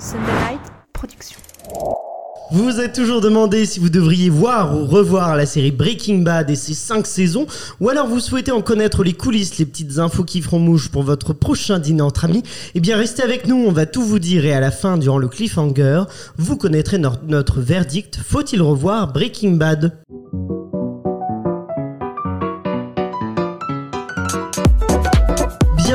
Sunday Night Production. Vous vous êtes toujours demandé si vous devriez voir ou revoir la série Breaking Bad et ses 5 saisons, ou alors vous souhaitez en connaître les coulisses, les petites infos qui feront mouche pour votre prochain dîner entre amis, eh bien restez avec nous, on va tout vous dire et à la fin, durant le cliffhanger, vous connaîtrez no- notre verdict, faut-il revoir Breaking Bad?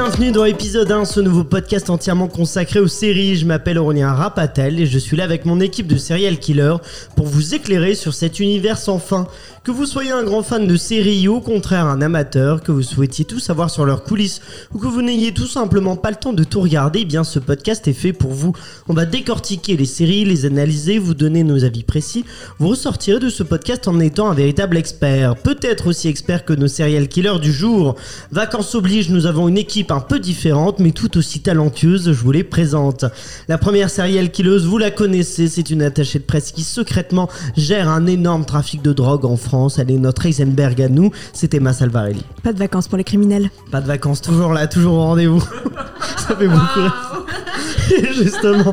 Bienvenue dans l'épisode 1, ce nouveau podcast entièrement consacré aux séries. Je m'appelle Aurélien Rapatel et je suis là avec mon équipe de serial killers pour vous éclairer sur cet univers sans fin. Que vous soyez un grand fan de séries ou au contraire un amateur, que vous souhaitiez tout savoir sur leurs coulisses ou que vous n'ayez tout simplement pas le temps de tout regarder, eh bien ce podcast est fait pour vous. On va décortiquer les séries, les analyser, vous donner nos avis précis. Vous ressortirez de ce podcast en étant un véritable expert, peut-être aussi expert que nos serial killers du jour. Vacances oblige, nous avons une équipe un peu différente mais tout aussi talentueuse, je vous les présente. La première serial killeuse, vous la connaissez, c'est une attachée de presse qui secrètement gère un énorme trafic de drogue en France. Elle est notre Heisenberg à nous, c'est Emma Salvarelli. Pas de vacances pour les criminels. Pas de vacances, toujours là, toujours au rendez-vous. Ça fait beaucoup rire. Justement.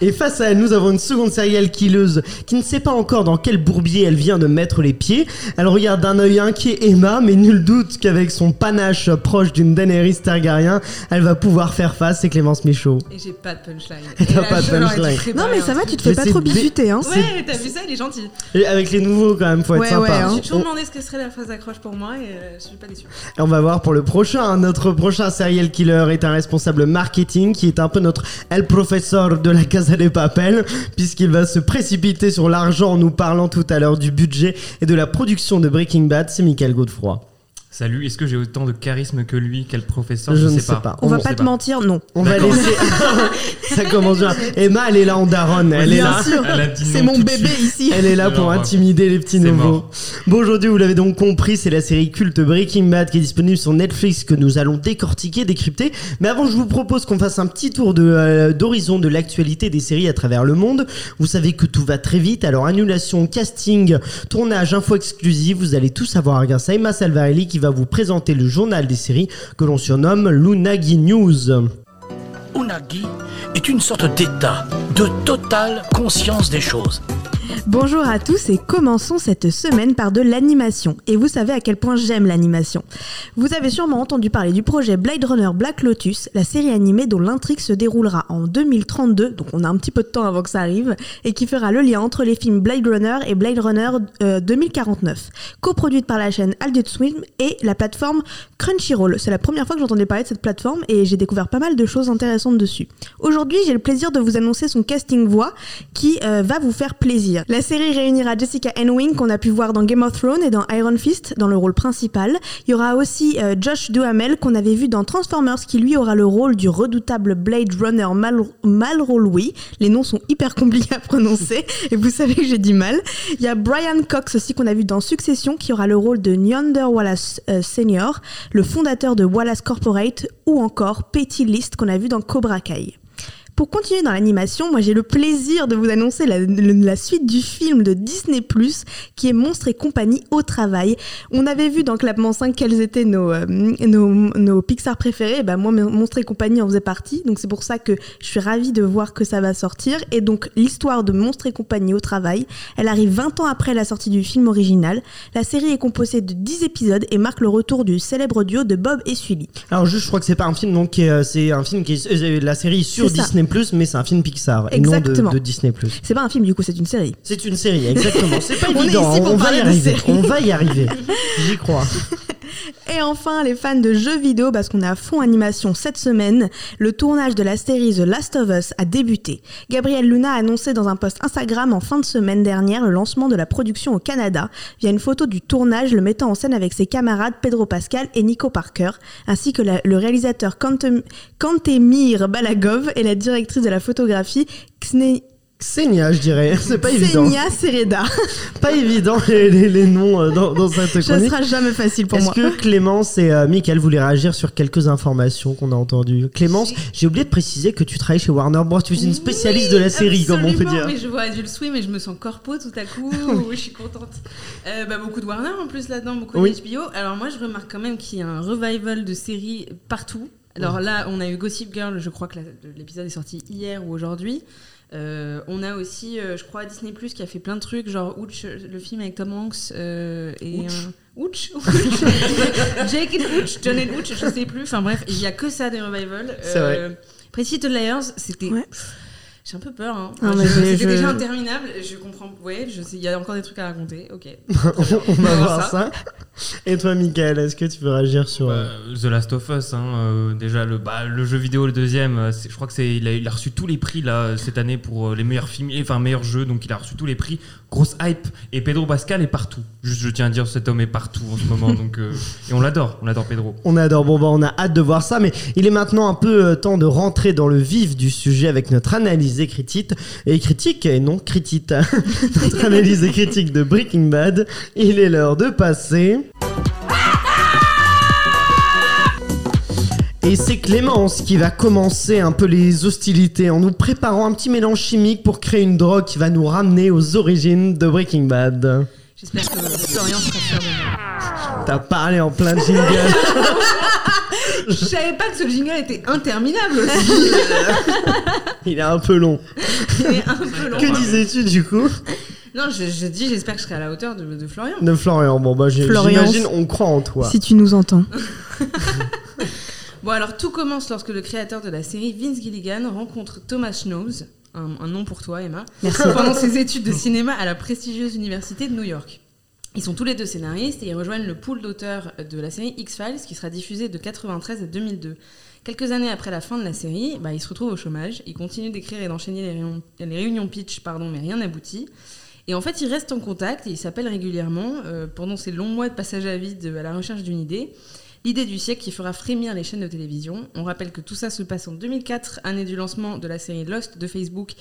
Et face à elle, nous avons une seconde serial killeuse qui ne sait pas encore dans quel bourbier elle vient de mettre les pieds. Elle regarde d'un œil inquiet Emma, mais nul doute qu'avec son panache proche d'une Daenerys Targaryen, elle va pouvoir faire face, c'est Clémence Michaud. Et j'ai pas de punchline. Et t'as pas de je punchline. Non mais ça va, tu te fais pas trop bisuter hein. Ouais, t'as vu ça, il est gentil. Et avec les nouveaux quand même, faut être Ouais, sympa. ouais, hein. J'ai toujours On- demandé ce que serait la phrase d'accroche pour moi et euh, je suis pas déçue. On va voir pour le prochain. Notre prochain serial killer est un responsable marketing qui est un peu notre El Professeur de la Casa de Papel, puisqu'il va se précipiter sur l'argent en nous parlant tout à l'heure du budget et de la production de Breaking Bad. C'est Michael Godefroy. Salut, est-ce que j'ai autant de charisme que lui Quel professeur Je ne sais pas. On va ne pas te mentir, non. On va laisser. Ça commence bien. Emma, elle est là en daronne. Elle est Bien là. sûr, c'est mon de bébé suite. ici. Elle est là pour intimider les petits nouveaux. mort. Bon, aujourd'hui, vous l'avez donc compris, c'est la série culte Breaking Bad qui est disponible sur Netflix que nous allons décortiquer, décrypter. Mais avant, je vous propose qu'on fasse un petit tour de, euh, d'horizon de l'actualité des séries à travers le monde. Vous savez que tout va très vite, alors annulation, casting, tournage, info exclusive, vous allez tout savoir grâce à Emma Salvarelli qui va vous présenter le journal des séries que l'on surnomme l'Unagi News. Unagi est une sorte d'état de totale conscience des choses. Bonjour à tous et commençons cette semaine par de l'animation. Et vous savez à quel point j'aime l'animation. Vous avez sûrement entendu parler du projet Blade Runner Black Lotus, la série animée dont l'intrigue se déroulera en 2032, donc on a un petit peu de temps avant que ça arrive, et qui fera le lien entre les films Blade Runner et Blade Runner euh, 2049. Coproduite par la chaîne Adult Swim et la plateforme Crunchyroll. C'est la première fois que j'entendais parler de cette plateforme et j'ai découvert pas mal de choses intéressantes dessus. Aujourd'hui, j'ai le plaisir de vous annoncer son casting voix qui euh, va vous faire plaisir. La série réunira Jessica Henwing qu'on a pu voir dans Game of Thrones et dans Iron Fist dans le rôle principal. Il y aura aussi euh, Josh Duhamel qu'on avait vu dans Transformers qui lui aura le rôle du redoutable Blade Runner Mal. Les noms sont hyper compliqués à prononcer et vous savez que j'ai du mal. Il y a Brian Cox aussi qu'on a vu dans Succession qui aura le rôle de Neander Wallace euh, Senior, le fondateur de Wallace Corporate ou encore Petty List qu'on a vu dans Cobra Kai. Pour continuer dans l'animation, moi j'ai le plaisir de vous annoncer la, suite du film de Disney ⁇ qui est Monstres et compagnie au travail. On avait vu dans Clapement 5 quels étaient nos, euh, nos, nos Pixar préférés. Et ben moi, Monstres et compagnie en faisait partie. Donc c'est pour ça que je suis ravie de voir que ça va sortir. Et donc l'histoire de Monstres et compagnie au travail, elle arrive 20 ans après la sortie du film original. La série est composée de 10 épisodes et marque le retour du célèbre duo de Bob et Sully. Alors juste, je crois que c'est pas un film, donc euh, c'est un film qui est euh, la série sur. Disney mais c'est un film Pixar et non de, de Disney C'est pas un film du coup, c'est une série. C'est une série, exactement. C'est pas On est évident, ici pour on va y arriver. On va y arriver. J'y crois. Et enfin, les fans de jeux vidéo, parce qu'on est à fond animation cette semaine, le tournage de la série The Last of Us a débuté. Gabriel Luna a annoncé dans un post Instagram en fin de semaine dernière le lancement de la production au Canada via une photo du tournage le mettant en scène avec ses camarades Pedro Pascal et Nico Parker, ainsi que la- le réalisateur Kantem- Kantemir Balagov et la directrice de la photographie Xne- Xenia, je dirais. C'est pas évident. Xenia Sereda. Pas évident les, les- les noms euh, dans, dans cette Ça chronique. sera jamais facile pour Est-ce moi. que Clémence et euh, Michael voulaient réagir sur quelques informations qu'on a entendues? Clémence, j'ai oublié de préciser que tu travailles chez Warner Bros. Tu es une spécialiste de la série, comme on peut Absolument, dire. Mais je vois Adult Swim et je me sens corpo tout à coup. oui, je suis contente. Euh, bah, beaucoup de Warner en plus là-dedans, beaucoup Oui. de HBO. Alors moi, je remarque quand même qu'il y a un revival de séries partout. Alors là, on a eu Gossip Girl, je crois que l'épisode est sorti hier ou aujourd'hui. Euh, on a aussi, euh, je crois, Disney Plus qui a fait plein de trucs, genre Ouch, le film avec Tom Hanks euh, et Ouch. Ouch, Jake and Ouch, John and Ouch, je sais plus. Enfin bref, il y a que ça des revivals. C'est vrai. Little Liars, c'était. Ouais. J'ai un peu peur. Hein. C'était je- déjà interminable. Je comprends. Ouais, je sais. Il y a encore des trucs à raconter. Ok. on va va voir ça. Et toi, Michael, est-ce que tu veux réagir sur. Bah, euh, The Last of Us, hein, euh, déjà le, bah, le jeu vidéo, le deuxième, euh, c'est- je crois que c'est il a, il a reçu tous les prix là cette année pour les meilleurs films, enfin meilleurs jeux, donc il a reçu tous les prix. Grosse hype et Pedro Pascal est partout. Juste, je tiens à dire, cet homme est partout en ce moment, donc euh, et on l'adore, on adore Pedro. On adore, bon bah on a hâte de voir ça, mais il est maintenant un peu temps de rentrer dans le vif du sujet avec notre analyse et critique, et critique, et non critique, analyse et critique de Breaking Bad. Il est l'heure de passer. Et c'est Clémence qui va commencer un peu les hostilités en nous préparant un petit mélange chimique pour créer une drogue qui va nous ramener aux origines de Breaking Bad. J'espère que Florian sera fier de moi. T'as parlé en plein jingle. Je savais pas que ce jingle était interminable aussi. Il est un peu long. Il est un peu long. Que disais-tu du coup? Non, je, je dis, j'espère que je serai à la hauteur de, de Florian. De Florian. Bon bah j'ai- Florian. j'imagine on croit en toi. Si tu nous entends. Bon, alors tout commence lorsque le créateur de la série, Vince Gilligan, rencontre Thomas Schnows, un, un nom pour toi, Emma, Merci. pendant ses études de cinéma à la prestigieuse université de New York. Ils sont tous les deux scénaristes et ils rejoignent le pool d'auteurs de la série X-Files qui sera diffusée de 93 à 2002. Quelques années après la fin de la série, bah, ils se retrouvent au chômage. Ils continuent d'écrire et d'enchaîner les réunions, les réunions pitch, pardon, mais rien n'aboutit. Et en fait, ils restent en contact et ils s'appellent régulièrement euh, pendant ces longs mois de passage à vide à la recherche d'une idée. L'idée du siècle qui fera frémir les chaînes de télévision. On rappelle que tout ça se passe en 2004, année du lancement de la série Lost de Facebook.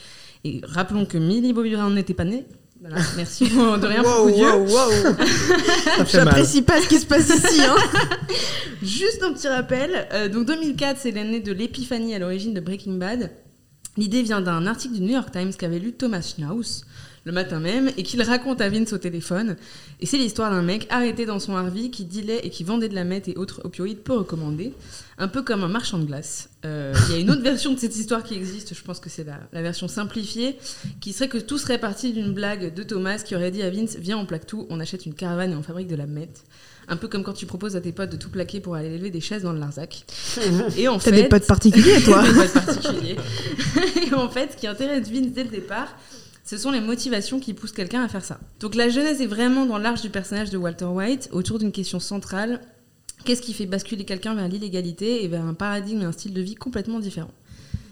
Et rappelons que Millie Bobby Brown n'était pas née. Voilà, merci de rien pour coup de Dieu. Fait mal. J'apprécie pas ce qui se passe ici. Hein. Juste un petit rappel. euh, donc 2004, c'est l'année de l'épiphanie à l'origine de Breaking Bad. L'idée vient d'un article du New York Times qu'avait lu Thomas Schnaus le matin même et qu'il raconte à Vince au téléphone. Et c'est l'histoire d'un mec arrêté dans son RV qui dealait et qui vendait de la meth et autres opioïdes peu recommandés, un peu comme un marchand de glace. Euh, Il y a une autre version de cette histoire qui existe, je pense que c'est la, la version simplifiée, qui serait que tout serait parti d'une blague de Thomas qui aurait dit à Vince Viens, on plaque tout, on achète une caravane et on fabrique de la meth. Un peu comme quand tu proposes à tes potes de tout plaquer pour aller lever des chaises dans le Larzac. Et en T'as fait, des potes particuliers, toi. des potes particuliers. Et en fait, ce qui intéresse Vince dès le départ, ce sont les motivations qui poussent quelqu'un à faire ça. Donc la jeunesse est vraiment dans l'arche du personnage de Walter White, autour d'une question centrale. Qu'est-ce qui fait basculer quelqu'un vers l'illégalité et vers un paradigme et un style de vie complètement différent?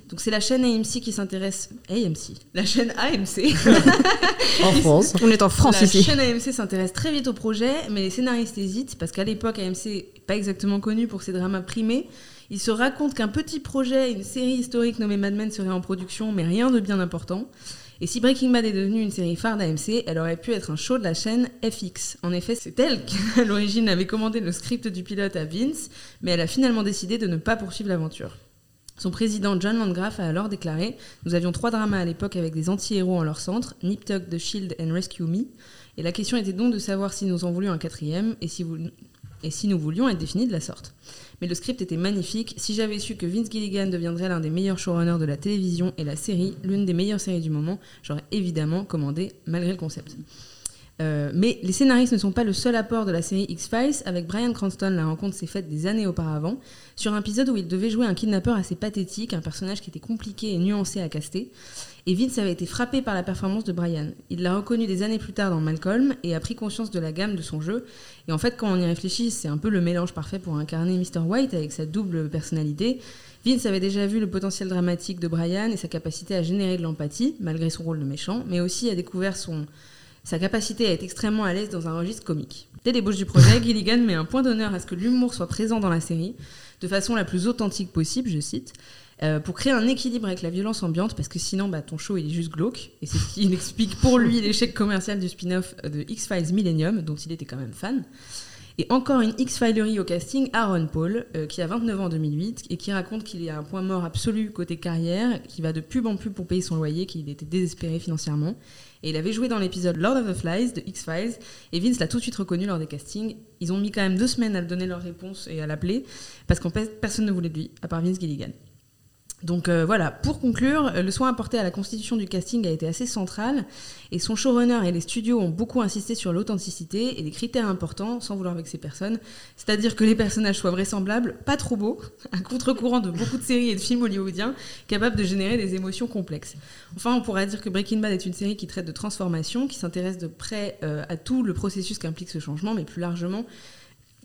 Donc c'est la chaîne AMC qui s'intéresse... AMC La chaîne AMC En France. On est en France la ici. chaîne AMC s'intéresse très vite au projet, mais les scénaristes hésitent parce qu'à l'époque, AMC n'est pas exactement connu pour ses dramas primés. Ils se racontent qu'un petit projet, une série historique nommée Mad Men serait en production, mais rien de bien important. Et si Breaking Bad est devenue une série phare d'AMC, elle aurait pu être un show de la chaîne FX. En effet, c'est elle qui, à l'origine, avait commandé le script du pilote à Vince, mais elle a finalement décidé de ne pas poursuivre l'aventure. Son président John Landgraf a alors déclaré Nous avions trois dramas à l'époque avec des anti-héros en leur centre, Nip Tuck, The Shield and Rescue Me. Et la question était donc de savoir si nous en voulions un quatrième et si, vous- et si nous voulions être définis de la sorte. Mais le script était magnifique. Si j'avais su que Vince Gilligan deviendrait l'un des meilleurs showrunners de la télévision et la série, l'une des meilleures séries du moment, j'aurais évidemment commandé malgré le concept. Euh, mais les scénaristes ne sont pas le seul apport de la série X-Files. Avec Brian Cranston, la rencontre s'est faite des années auparavant, sur un épisode où il devait jouer un kidnappeur assez pathétique, un personnage qui était compliqué et nuancé à caster. Et Vince avait été frappé par la performance de Brian. Il l'a reconnu des années plus tard dans Malcolm et a pris conscience de la gamme de son jeu. Et en fait, quand on y réfléchit, c'est un peu le mélange parfait pour incarner Mr. White avec sa double personnalité. Vince avait déjà vu le potentiel dramatique de Brian et sa capacité à générer de l'empathie, malgré son rôle de méchant, mais aussi a découvert son, sa capacité à être extrêmement à l'aise dans un registre comique. Dès l'ébauche du projet, Gilligan met un point d'honneur à ce que l'humour soit présent dans la série, de façon la plus authentique possible, je cite, euh, pour créer un équilibre avec la violence ambiante, parce que sinon, bah, ton show, il est juste glauque, et c'est ce qui explique pour lui l'échec commercial du spin-off de X-Files Millennium, dont il était quand même fan. Et encore une X-Filerie au casting, Aaron Paul, euh, qui a 29 ans en 2008 et qui raconte qu'il est à un point mort absolu côté carrière, qui va de pub en pub pour payer son loyer, qu'il était désespéré financièrement. Et il avait joué dans l'épisode Lord of the Flies de X-Files, et Vince l'a tout de suite reconnu lors des castings. Ils ont mis quand même deux semaines à le donner leur réponse et à l'appeler, parce qu'en fait, personne ne voulait de lui, à part Vince Gilligan. Donc euh, voilà, pour conclure, euh, le soin apporté à la constitution du casting a été assez central et son showrunner et les studios ont beaucoup insisté sur l'authenticité et des critères importants sans vouloir vexer personne. C'est-à-dire que les personnages soient vraisemblables, pas trop beaux, à contre-courant de beaucoup de séries et de films hollywoodiens, capables de générer des émotions complexes. Enfin, on pourrait dire que Breaking Bad est une série qui traite de transformation, qui s'intéresse de près euh, à tout le processus qu'implique ce changement, mais plus largement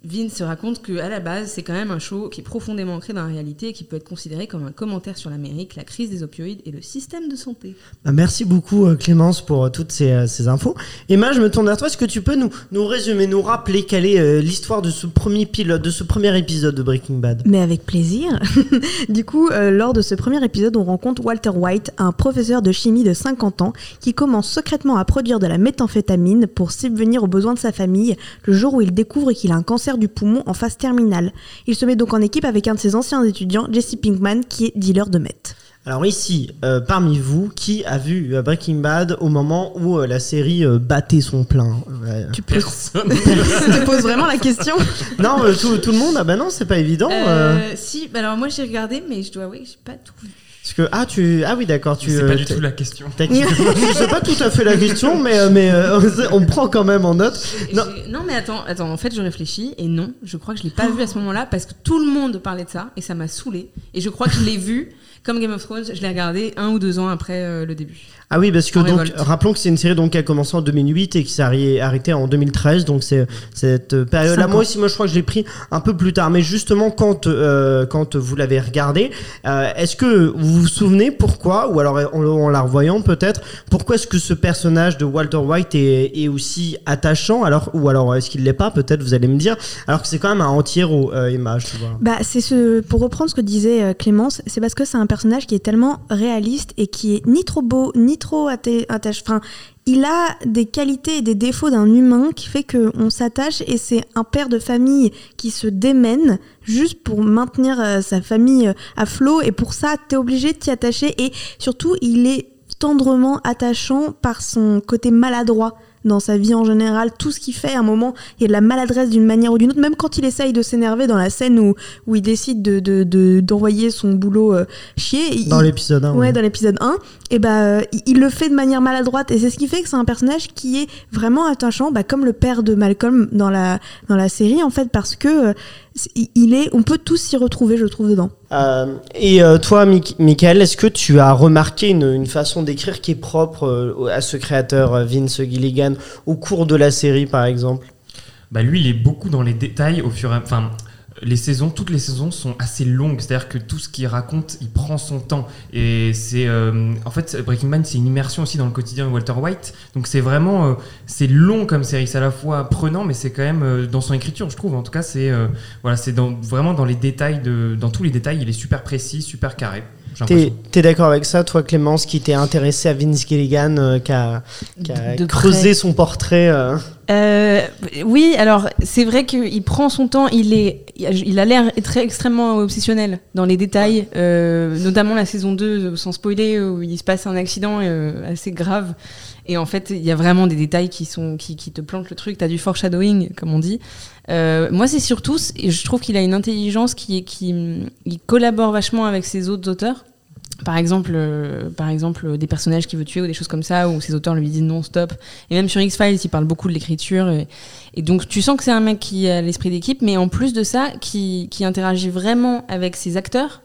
Vince se raconte qu'à la base, c'est quand même un show qui est profondément ancré dans la réalité et qui peut être considéré comme un commentaire sur l'Amérique, la crise des opioïdes et le système de santé. Bah, merci beaucoup euh, Clémence pour euh, toutes ces, euh, ces infos. Emma, je me tourne vers toi. Est-ce que tu peux nous, nous résumer, nous rappeler quelle est l'histoire de ce premier pilote, de ce premier épisode de Breaking Bad? Mais avec plaisir. du coup, lors de ce premier épisode, on rencontre Walter White, un professeur de chimie de 50 ans, qui commence secrètement à produire de la méthamphétamine pour subvenir aux besoins de sa famille le jour où il découvre qu'il a un cancer du poumon en phase terminale. Il se met donc en équipe avec un de ses anciens étudiants, Jesse Pinkman, qui est dealer de meth. Alors ici, euh, parmi vous, qui a vu euh, Breaking Bad au moment où euh, la série euh, battait son plein Ouais. Tu peux Personne. te poses vraiment la question Non, euh, tout, tout le monde Ah bah non, c'est pas évident. euh, Euh, si, bah alors moi j'ai regardé, mais je dois avouer que j'ai pas tout vu. Parce que ah tu ah oui d'accord tu. C'est euh, pas du tout la question. sais pas tout à fait la question, mais euh, mais euh, on prend quand même en note. Non. Non. mais attends, attends, en fait je réfléchis et non, je crois que je l'ai pas vu à ce moment-là parce que tout le monde parlait de ça et ça m'a saoulé et je crois que je l'ai vu comme Game of Thrones, je l'ai regardé un ou deux ans après euh, le début. Ah oui, parce que donc, révolte. rappelons que c'est une série donc, qui a commencé en 2008 et qui s'est arrêtée en 2013. Donc, c'est cette période-là. Moi aussi, moi, je crois que je l'ai pris un peu plus tard. Mais justement, quand, euh, quand vous l'avez regardé, euh, est-ce que vous vous souvenez pourquoi, ou alors en, en la revoyant peut-être, pourquoi est-ce que ce personnage de Walter White est, est aussi attachant? Alors, Ou alors, est-ce qu'il l'est pas? Peut-être, vous allez me dire. Alors que c'est quand même un anti-héros, euh, Emma, je vois. Bah, c'est ce, pour reprendre ce que disait euh, Clémence, c'est parce que c'est un personnage qui est tellement réaliste et qui est ni trop beau, ni trop atta- attache. Enfin, il a des qualités et des défauts d'un humain qui fait qu'on s'attache et c'est un père de famille qui se démène juste pour maintenir euh, sa famille euh, à flot et pour ça, t'es obligé de t'y attacher et surtout, il est tendrement attachant par son côté maladroit dans sa vie en général, tout ce qu'il fait, à un moment, il y a de la maladresse d'une manière ou d'une autre, même quand il essaye de s'énerver dans la scène où, où il décide de, de- de- d'envoyer son boulot euh, chier. Dans l'épisode 1. Ouais, dans l'épisode 1, et bah, euh, il- il le fait de manière maladroite, et c'est ce qui fait que c'est un personnage qui est vraiment attachant, bah, comme le père de Malcolm dans la, dans la série, en fait, parce que euh, il est, on peut tous s'y retrouver, je trouve, dedans. Euh, et euh, toi, Michael, est-ce que tu as remarqué une, façon d'écrire qui est propre euh, à ce créateur, Vince Gilligan, au cours de la série, par exemple? Bah lui, il est beaucoup dans les détails au fur et à Enfin, les saisons, toutes les saisons sont assez longues. C'est-à-dire que tout ce qu'il raconte, il prend son temps. Et c'est, euh, en fait, Breaking Bad, c'est une immersion aussi dans le quotidien de Walter White. Donc c'est vraiment, euh, c'est long comme série. C'est à la fois prenant, mais c'est quand même euh, dans son écriture, je trouve. En tout cas, c'est, euh, voilà, c'est vraiment dans les détails de, dans tous les détails, il est super précis, super carré. T'es d'accord avec ça, toi, Clémence, qui t'es intéressé à Vince Gilligan, euh, qui a, qui a De creusé près. son portrait euh, Euh, oui, alors c'est vrai qu'il prend son temps, il, est, il a l'air très extrêmement obsessionnel dans les détails, euh, notamment la saison 2, sans spoiler, où il se passe un accident euh, assez grave. Et en fait, il y a vraiment des détails qui, sont, qui, te plantent le truc, tu as du foreshadowing, comme on dit. Euh, moi, c'est surtout, et je trouve qu'il a une intelligence qui, qui il collabore vachement avec ses autres auteurs. Par exemple, euh, par exemple, des personnages qu'il veut tuer ou des choses comme ça, où ses auteurs lui disent non, stop. Et même sur X-Files, il parle beaucoup de l'écriture. Et, et donc, tu sens que c'est un mec qui a l'esprit d'équipe, mais en plus de ça, qui, qui interagit vraiment avec ses acteurs.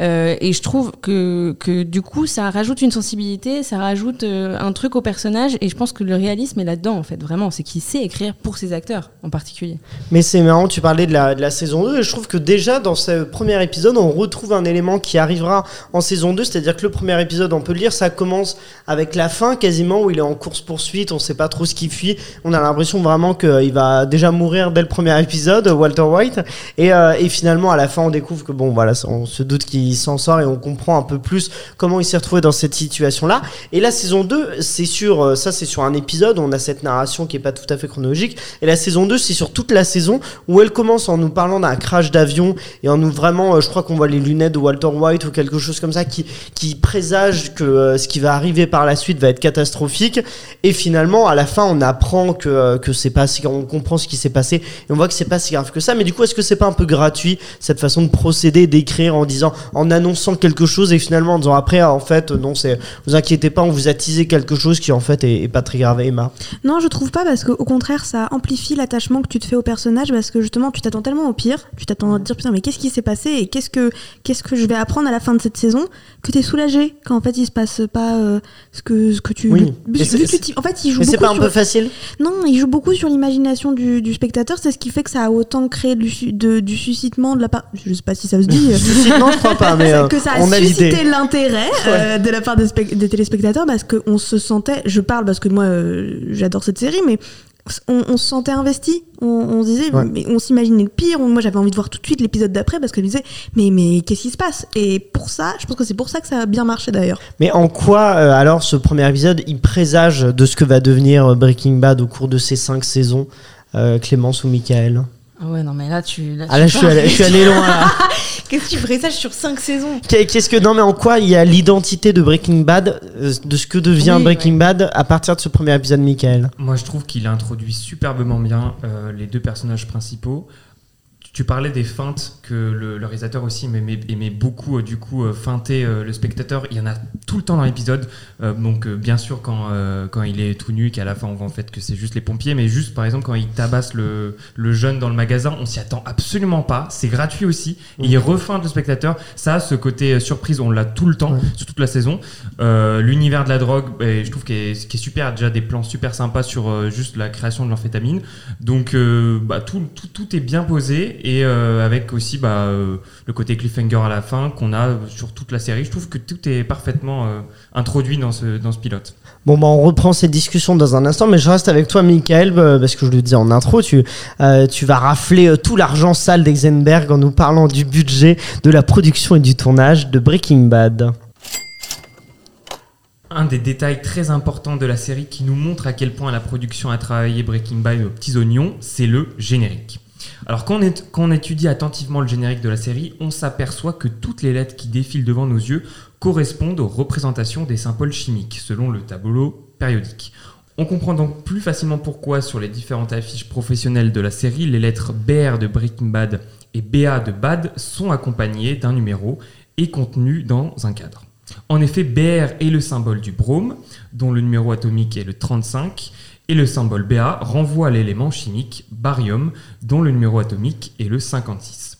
Euh, et je trouve que, que du coup, ça rajoute une sensibilité, ça rajoute euh, un truc au personnage. Et je pense que le réalisme est là-dedans, en fait, vraiment. C'est qu'il sait écrire pour ses acteurs, en particulier. Mais c'est marrant, tu parlais de la, de la saison 2, et je trouve que déjà dans ce premier épisode, on retrouve un élément qui arrivera en saison 2, c'est-à-dire que le premier épisode, on peut le lire, ça commence avec la fin quasiment, où il est en course-poursuite, on sait pas trop ce qu'il fuit, on a l'impression vraiment qu'il va déjà mourir dès le premier épisode, Walter White, et, euh, et finalement à la fin on découvre que bon voilà, on se doute qu'il il s'en sort et on comprend un peu plus comment il s'est retrouvé dans cette situation-là. Et la saison 2, c'est sur, euh, ça c'est sur un épisode, on a cette narration qui est pas tout à fait chronologique. Et la saison 2, c'est sur toute la saison où elle commence en nous parlant d'un crash d'avion et en nous vraiment, euh, je crois qu'on voit les lunettes de Walter White ou quelque chose comme ça qui, qui présage que euh, ce qui va arriver par la suite va être catastrophique. Et finalement, à la fin, on apprend que, que c'est pas si, on comprend ce qui s'est passé et on voit que c'est pas si grave que ça. Mais du coup, est-ce que c'est pas un peu gratuit cette façon de procéder, d'écrire en disant, en annonçant quelque chose et finalement en disant après, en fait, non, c'est, vous inquiétez pas, on vous a teasé quelque chose qui en fait est, est pas très grave, Emma. Non, je trouve pas parce qu'au contraire, ça amplifie l'attachement que tu te fais au personnage parce que justement, tu t'attends tellement au pire, tu t'attends à te dire putain, mais qu'est-ce qui s'est passé et qu'est-ce que qu'est-ce que je vais apprendre à la fin de cette saison que t'es soulagé quand en fait il se passe pas euh, ce que ce que tu. Oui. que tu en fait, il joue Mais c'est pas un sur- peu facile Non, il joue beaucoup sur l'imagination du, du spectateur. C'est ce qui fait que ça a autant créé du, de- du suscitement de la part. Je sais pas si ça se dit. Non, je crois pas, mais euh, que ça a on a suscité l'intérêt euh, de la part des, spec- des téléspectateurs parce qu'on se sentait, je parle parce que moi euh, j'adore cette série, mais on, on se sentait investi. On, on se disait, Ouais. mais on s'imaginait le pire. On- moi j'avais envie de voir tout de suite l'épisode d'après parce que je me disais, mais, mais qu'est-ce qui se passe? Et pour ça, je pense que c'est pour ça que ça a bien marché d'ailleurs. Mais en quoi, euh, alors, ce premier épisode, il présage de ce que va devenir Breaking Bad au cours de ces cinq saisons, euh, Clémence ou Michael? Ah ouais, non, mais là, tu. Là, Ah là, je suis allé, je suis allé loin là. Qu'est-ce que tu présages sur 5 saisons? Qu'est- Qu'est-ce que non mais en quoi il y a l'identité de Breaking Bad, euh, de ce que devient Oui, Breaking ouais. Bad à partir de ce premier épisode, Michael? Moi, je trouve qu'il introduit superbement bien euh, les deux personnages principaux. Tu- parlais des feintes que le, le réalisateur aussi aimait, aimait beaucoup, euh, du coup, euh, feinter euh, le spectateur. Il y en a tout le temps dans l'épisode. Euh, donc, bien sûr, quand, quand il est tout nu, qu'à la fin, on voit en fait que c'est juste les pompiers. Mais juste, par exemple, quand il tabasse le, le jeune dans le magasin, on s'y attend absolument pas. C'est gratuit aussi. Et il refeinte le spectateur. Ça, ce côté surprise, on l'a tout le temps, Ouais. sur toute la saison. L'univers de la drogue, ben, je trouve qu'il est, est super. Déjà des plans super sympas sur juste la création de l'amphétamine. Donc bah, tout, tout, tout est bien posé et euh, avec aussi bah, euh, le côté cliffhanger à la fin qu'on a sur toute la série. Je trouve que tout est parfaitement euh, introduit dans ce, dans ce pilote. Bon bah on reprend cette discussion dans un instant, mais je reste avec toi, Michael, parce que je le disais en intro, tu, euh, tu vas rafler tout l'argent sale d'Eisenberg en nous parlant du budget, de la production et du tournage de Breaking Bad. Un des détails très importants de la série qui nous montre à quel point la production a travaillé Breaking Bad aux petits oignons, c'est le générique. Alors quand on, étudie attentivement le générique de la série, on s'aperçoit que toutes les lettres qui défilent devant nos yeux correspondent aux représentations des symboles chimiques, selon le tableau périodique. On comprend donc plus facilement pourquoi sur les différentes affiches professionnelles de la série, les lettres BR de Breaking et BA de Bad sont accompagnées d'un numéro et contenues dans un cadre. En effet, BR est le symbole du brome, dont le numéro atomique est le 35, et le symbole BA renvoie à l'élément chimique barium, dont le numéro atomique est le 56.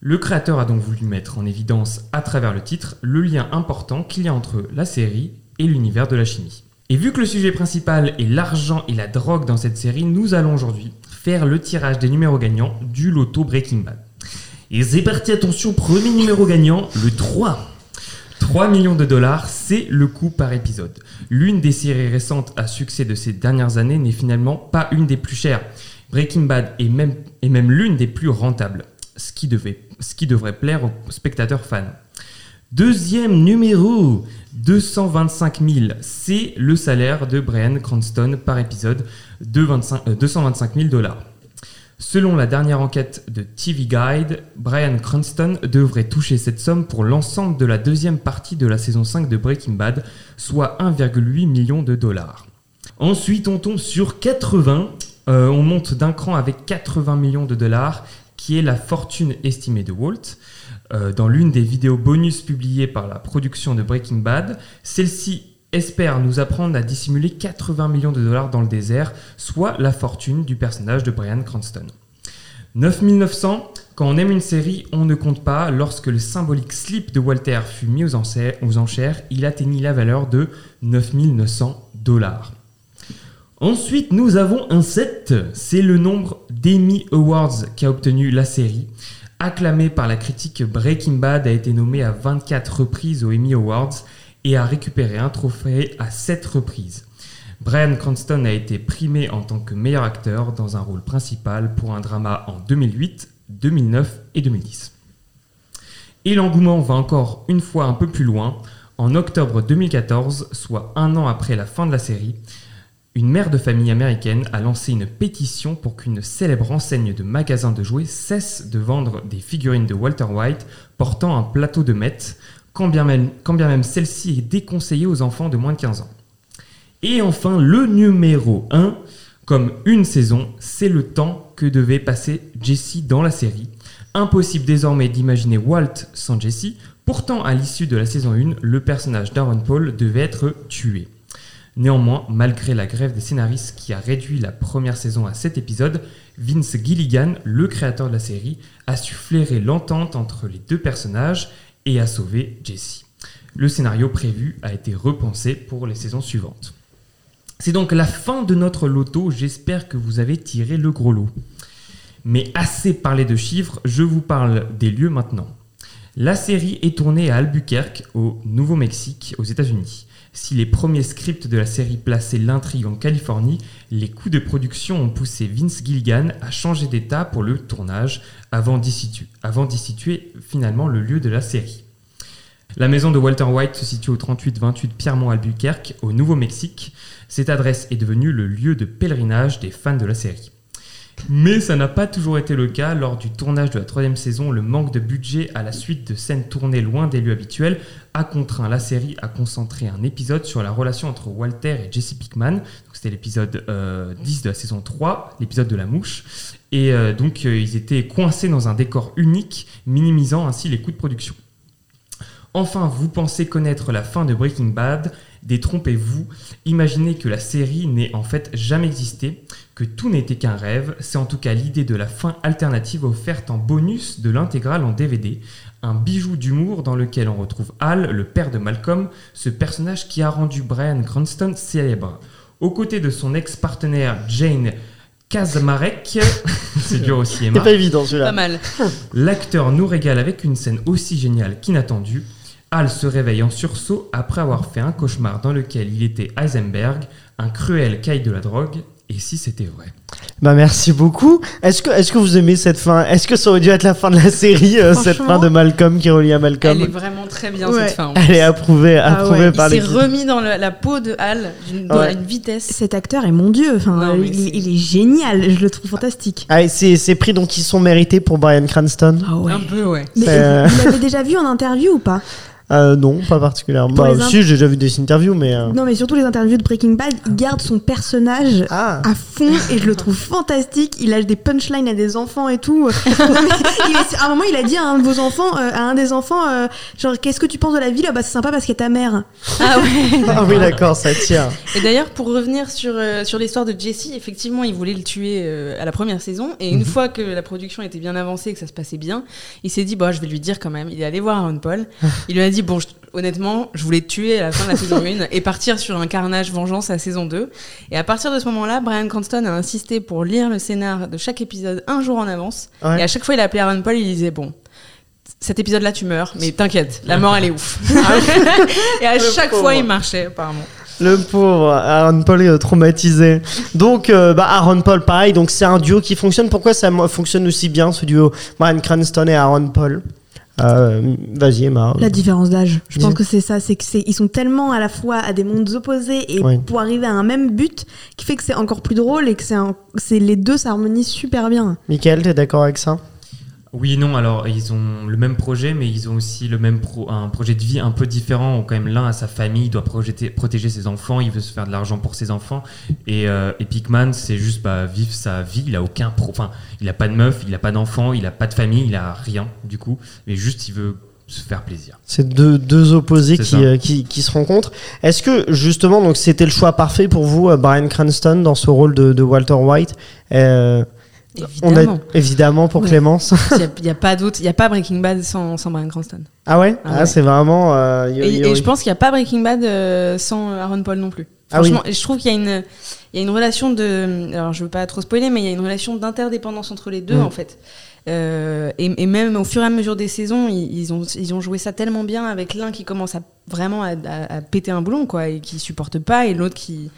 Le créateur a donc voulu mettre en évidence, à travers le titre, le lien important qu'il y a entre la série et l'univers de la chimie. Et vu que le sujet principal est l'argent et la drogue dans cette série, nous allons aujourd'hui faire le tirage des numéros gagnants du loto Breaking Bad. Et c'est parti, attention, premier numéro gagnant, le 3. 3 millions de dollars, c'est le coût par épisode. L'une des séries récentes à succès de ces dernières années n'est finalement pas une des plus chères. Breaking Bad est même, l'une des plus rentables, ce qui, devrait plaire aux spectateurs fans. Deuxième numéro, 225 000, c'est le salaire de Brian Cranston par épisode de 25 euh, 225 000 dollars. Selon la dernière enquête de TV Guide, Brian Cranston devrait toucher cette somme pour l'ensemble de la deuxième partie de la saison 5 de Breaking Bad, soit 1,8 million de dollars. Ensuite, on tombe sur 80. Euh, on monte d'un cran avec 80 millions de dollars, qui est la fortune estimée de Walt. Euh, dans l'une des vidéos bonus publiées par la production de Breaking Bad, celle-ci espère nous apprendre à dissimuler 80 millions de dollars dans le désert, soit la fortune du personnage de Brian Cranston. 9900, quand on aime une série, on ne compte pas. Lorsque le symbolique slip de Walter fut mis aux enchères, il atteignit la valeur de 9900 dollars. Ensuite, nous avons un 7. C'est le nombre d'Emmy Awards qu'a obtenu la série. Acclamé par la critique, Breaking Bad a été nommé à 24 reprises aux Emmy Awards et a récupéré un trophée à 7 reprises. Brian Cranston a été primé en tant que meilleur acteur dans un rôle principal pour un drama en 2008, 2009 et 2010. Et l'engouement va encore une fois un peu plus loin. En octobre 2014, soit un an après la fin de la série, une mère de famille américaine a lancé une pétition pour qu'une célèbre enseigne de magasins de jouets cesse de vendre des figurines de Walter White portant un plateau de meth, quand bien même, celle-ci est déconseillée aux enfants de moins de 15 ans. Et enfin, le numéro 1, comme une saison, c'est le temps que devait passer Jesse dans la série. Impossible désormais d'imaginer Walt sans Jesse, pourtant à l'issue de la saison 1, le personnage d'Aaron Paul devait être tué. Néanmoins, malgré la grève des scénaristes qui a réduit la première saison à 7 épisodes, Vince Gilligan, le créateur de la série, a su flairer l'entente entre les deux personnages et a sauvé Jesse. Le scénario prévu a été repensé pour les saisons suivantes. C'est donc la fin de notre loto, j'espère que vous avez tiré le gros lot. Mais assez parlé de chiffres, je vous parle des lieux maintenant. La série est tournée à Albuquerque, au Nouveau-Mexique, aux États-Unis. Si les premiers scripts de la série plaçaient l'intrigue en Californie, les coûts de production ont poussé Vince Gilligan à changer d'état pour le tournage avant d'y situer, finalement le lieu de la série. La maison de Walter White se situe au 3828 Piermont Albuquerque, au Nouveau-Mexique. Cette adresse est devenue le lieu de pèlerinage des fans de la série. Mais ça n'a pas toujours été le cas. Lors du tournage de la troisième saison, le manque de budget à la suite de scènes tournées loin des lieux habituels a contraint la série à concentrer un épisode sur la relation entre Walter et Jesse Pickman. C'était l'épisode euh, 10 de la saison 3, l'épisode de la mouche. Et euh, donc euh, ils étaient coincés dans un décor unique, minimisant ainsi les coûts de production. Enfin, vous pensez connaître la fin de Breaking Bad Détrompez-vous, imaginez que la série n'ait en fait jamais existé, que tout n'était qu'un rêve, c'est en tout cas l'idée de la fin alternative offerte en bonus de l'intégrale en DVD, un bijou d'humour dans lequel on retrouve Al, le père de Malcolm, ce personnage qui a rendu Brian Cranston célèbre. Aux côtés de son ex-partenaire Jane Kaczmarek, c'est dur aussi, Emma. C'est pas évident Pas celui-là. mal. L'acteur nous régale avec une scène aussi géniale qu'inattendue. Hal se réveille en sursaut après avoir fait un cauchemar dans lequel il était Heisenberg, un cruel caïd de la drogue. Et si c'était vrai Bah merci beaucoup. Est-ce que, est-ce que vous aimez cette fin? Est-ce que ça aurait dû être la fin de la série, euh, cette fin de Malcolm qui relie à Elle Malcolm est vraiment très bien Ouais. cette fin. Elle est approuvée, Ah approuvée ouais, par Il s'est remis dans le- la peau de Hal d'une- Ouais. vitesse. Cet acteur est mon dieu, enfin, Non, il, est génial, je le trouve fantastique. Ah, et ces, prix donc qui sont mérités pour Brian Cranston? Ah ouais. Un peu, ouais. Mais euh, vous l'avez déjà vu en interview ou pas? Euh, Non, pas particulièrement. Bah, si, j'ai déjà vu des interviews, mais. euh, Non, mais surtout les interviews de Breaking Bad, il garde son personnage Ah à fond et je le trouve fantastique. Il lâche des punchlines à des enfants et tout. À un moment, il a dit à un de vos enfants, euh, à un des enfants, euh, genre, qu'est-ce que tu penses de la ville? Ah Bah, c'est sympa parce qu'il y a ta mère. Ah ouais. Ah oui, d'accord, ça tient. Et d'ailleurs, pour revenir sur, euh, sur l'histoire de Jesse, effectivement, il voulait le tuer euh, à la première saison. Et une fois que la production était bien avancée, que ça se passait bien, il s'est dit, bah, je vais lui dire quand même. Il est allé voir Aaron Paul. Il lui a dit, bon, je- honnêtement, je voulais te tuer à la fin de la saison 1 et partir sur un carnage vengeance à la saison 2. Et à partir de ce moment-là, Brian Cranston a insisté pour lire le scénar de chaque épisode un jour en avance. Ouais. Et à chaque fois, il a appelé Aaron Paul, il disait, bon. Cet épisode-là, tu meurs, mais t'inquiète, la mort, elle est ouf. et à Le chaque pauvre. fois, il marchait, apparemment. Le pauvre Aaron Paul est traumatisé. Donc, euh, bah, Aaron Paul, pareil, donc c'est un duo qui fonctionne. Pourquoi ça fonctionne aussi bien ce duo Brian Cranston et Aaron Paul? Euh, Vas-y, Emma. La différence d'âge. Je pense que c'est ça, c'est que ils sont tellement à la fois à des mondes opposés et Oui. pour arriver à un même but qui fait que c'est encore plus drôle et que c'est les deux s'harmonisent super bien. Michael, t'es d'accord avec ça? Oui, non, alors ils ont le même projet, mais ils ont aussi le même pro- un projet de vie un peu différent. Quand même, l'un a sa famille, il doit projeter- protéger ses enfants, il veut se faire de l'argent pour ses enfants. Et, euh, et Pikman, c'est juste bah, vivre sa vie. Il a aucun pro, enfin, il a pas de meuf, il a pas d'enfant, il a pas de famille, il a rien du coup. Mais juste, il veut se faire plaisir. C'est deux, deux opposés qui, euh, qui, qui se rencontrent. Est-ce que justement, donc c'était le choix parfait pour vous, euh, Brian Cranston, dans ce rôle de, de Walter White? Euh, on a- Évidemment. évidemment pour Ouais. Clémence. Il n'y a, pas d'autre, il y a pas Breaking Bad sans, sans Brian Cranston. ah ouais? Ah Ah, ouais. c'est vraiment. euh, y- Et, y- et je pense qu'il n'y a pas Breaking Bad euh, sans Aaron Paul non plus. Ah oui. Franchement, je trouve qu'il y a une, il y a une relation de, alors je veux pas trop spoiler, mais il y a une relation d'interdépendance entre les deux Mm. en fait. Euh, et, et même au fur et à mesure des saisons, ils, ils ont, ils ont joué ça tellement bien avec l'un qui commence à vraiment à, à- à péter un boulon quoi et qui supporte pas et l'autre qui,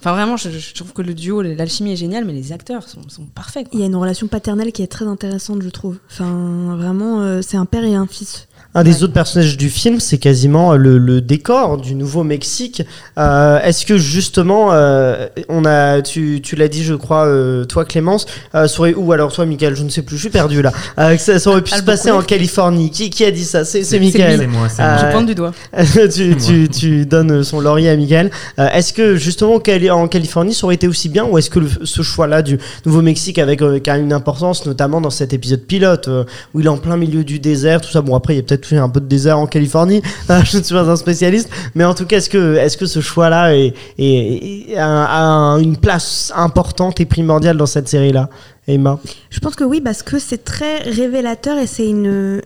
enfin vraiment, je, je trouve que le duo, l'alchimie est géniale, mais les acteurs sont, sont parfaits. quoi. Il y a une relation paternelle qui est très intéressante, je trouve. Enfin, vraiment, euh, c'est un père et un fils. Un des autres personnages du film, c'est quasiment le, le décor du Nouveau-Mexique. Euh, Est-ce que justement, euh, on a, tu, tu l'as dit, je crois, euh, toi Clémence, euh, ça aurait- ou alors toi Michael, je ne sais plus, je suis perdu là. Euh, ça, ça aurait pu se passer en Californie. Qui, qui a dit ça? C'est c'est Michael. C'est moi, Euh, moi. Je pointe du doigt. tu, tu, tu donnes son laurier à Michael. Euh, est-ce que justement En Californie ça aurait été aussi bien ou est-ce que ce choix-là du Nouveau-Mexique avec euh, une importance notamment dans cet épisode pilote euh, où il est en plein milieu du désert, tout ça. Bon après il y a peut-être un peu de désert en Californie. Euh, je ne suis pas un spécialiste, mais en tout cas est-ce que est-ce que ce choix-là est, est- est- a une place importante et primordiale dans cette série-là, Emma Je pense que oui, parce que c'est très révélateur et c'est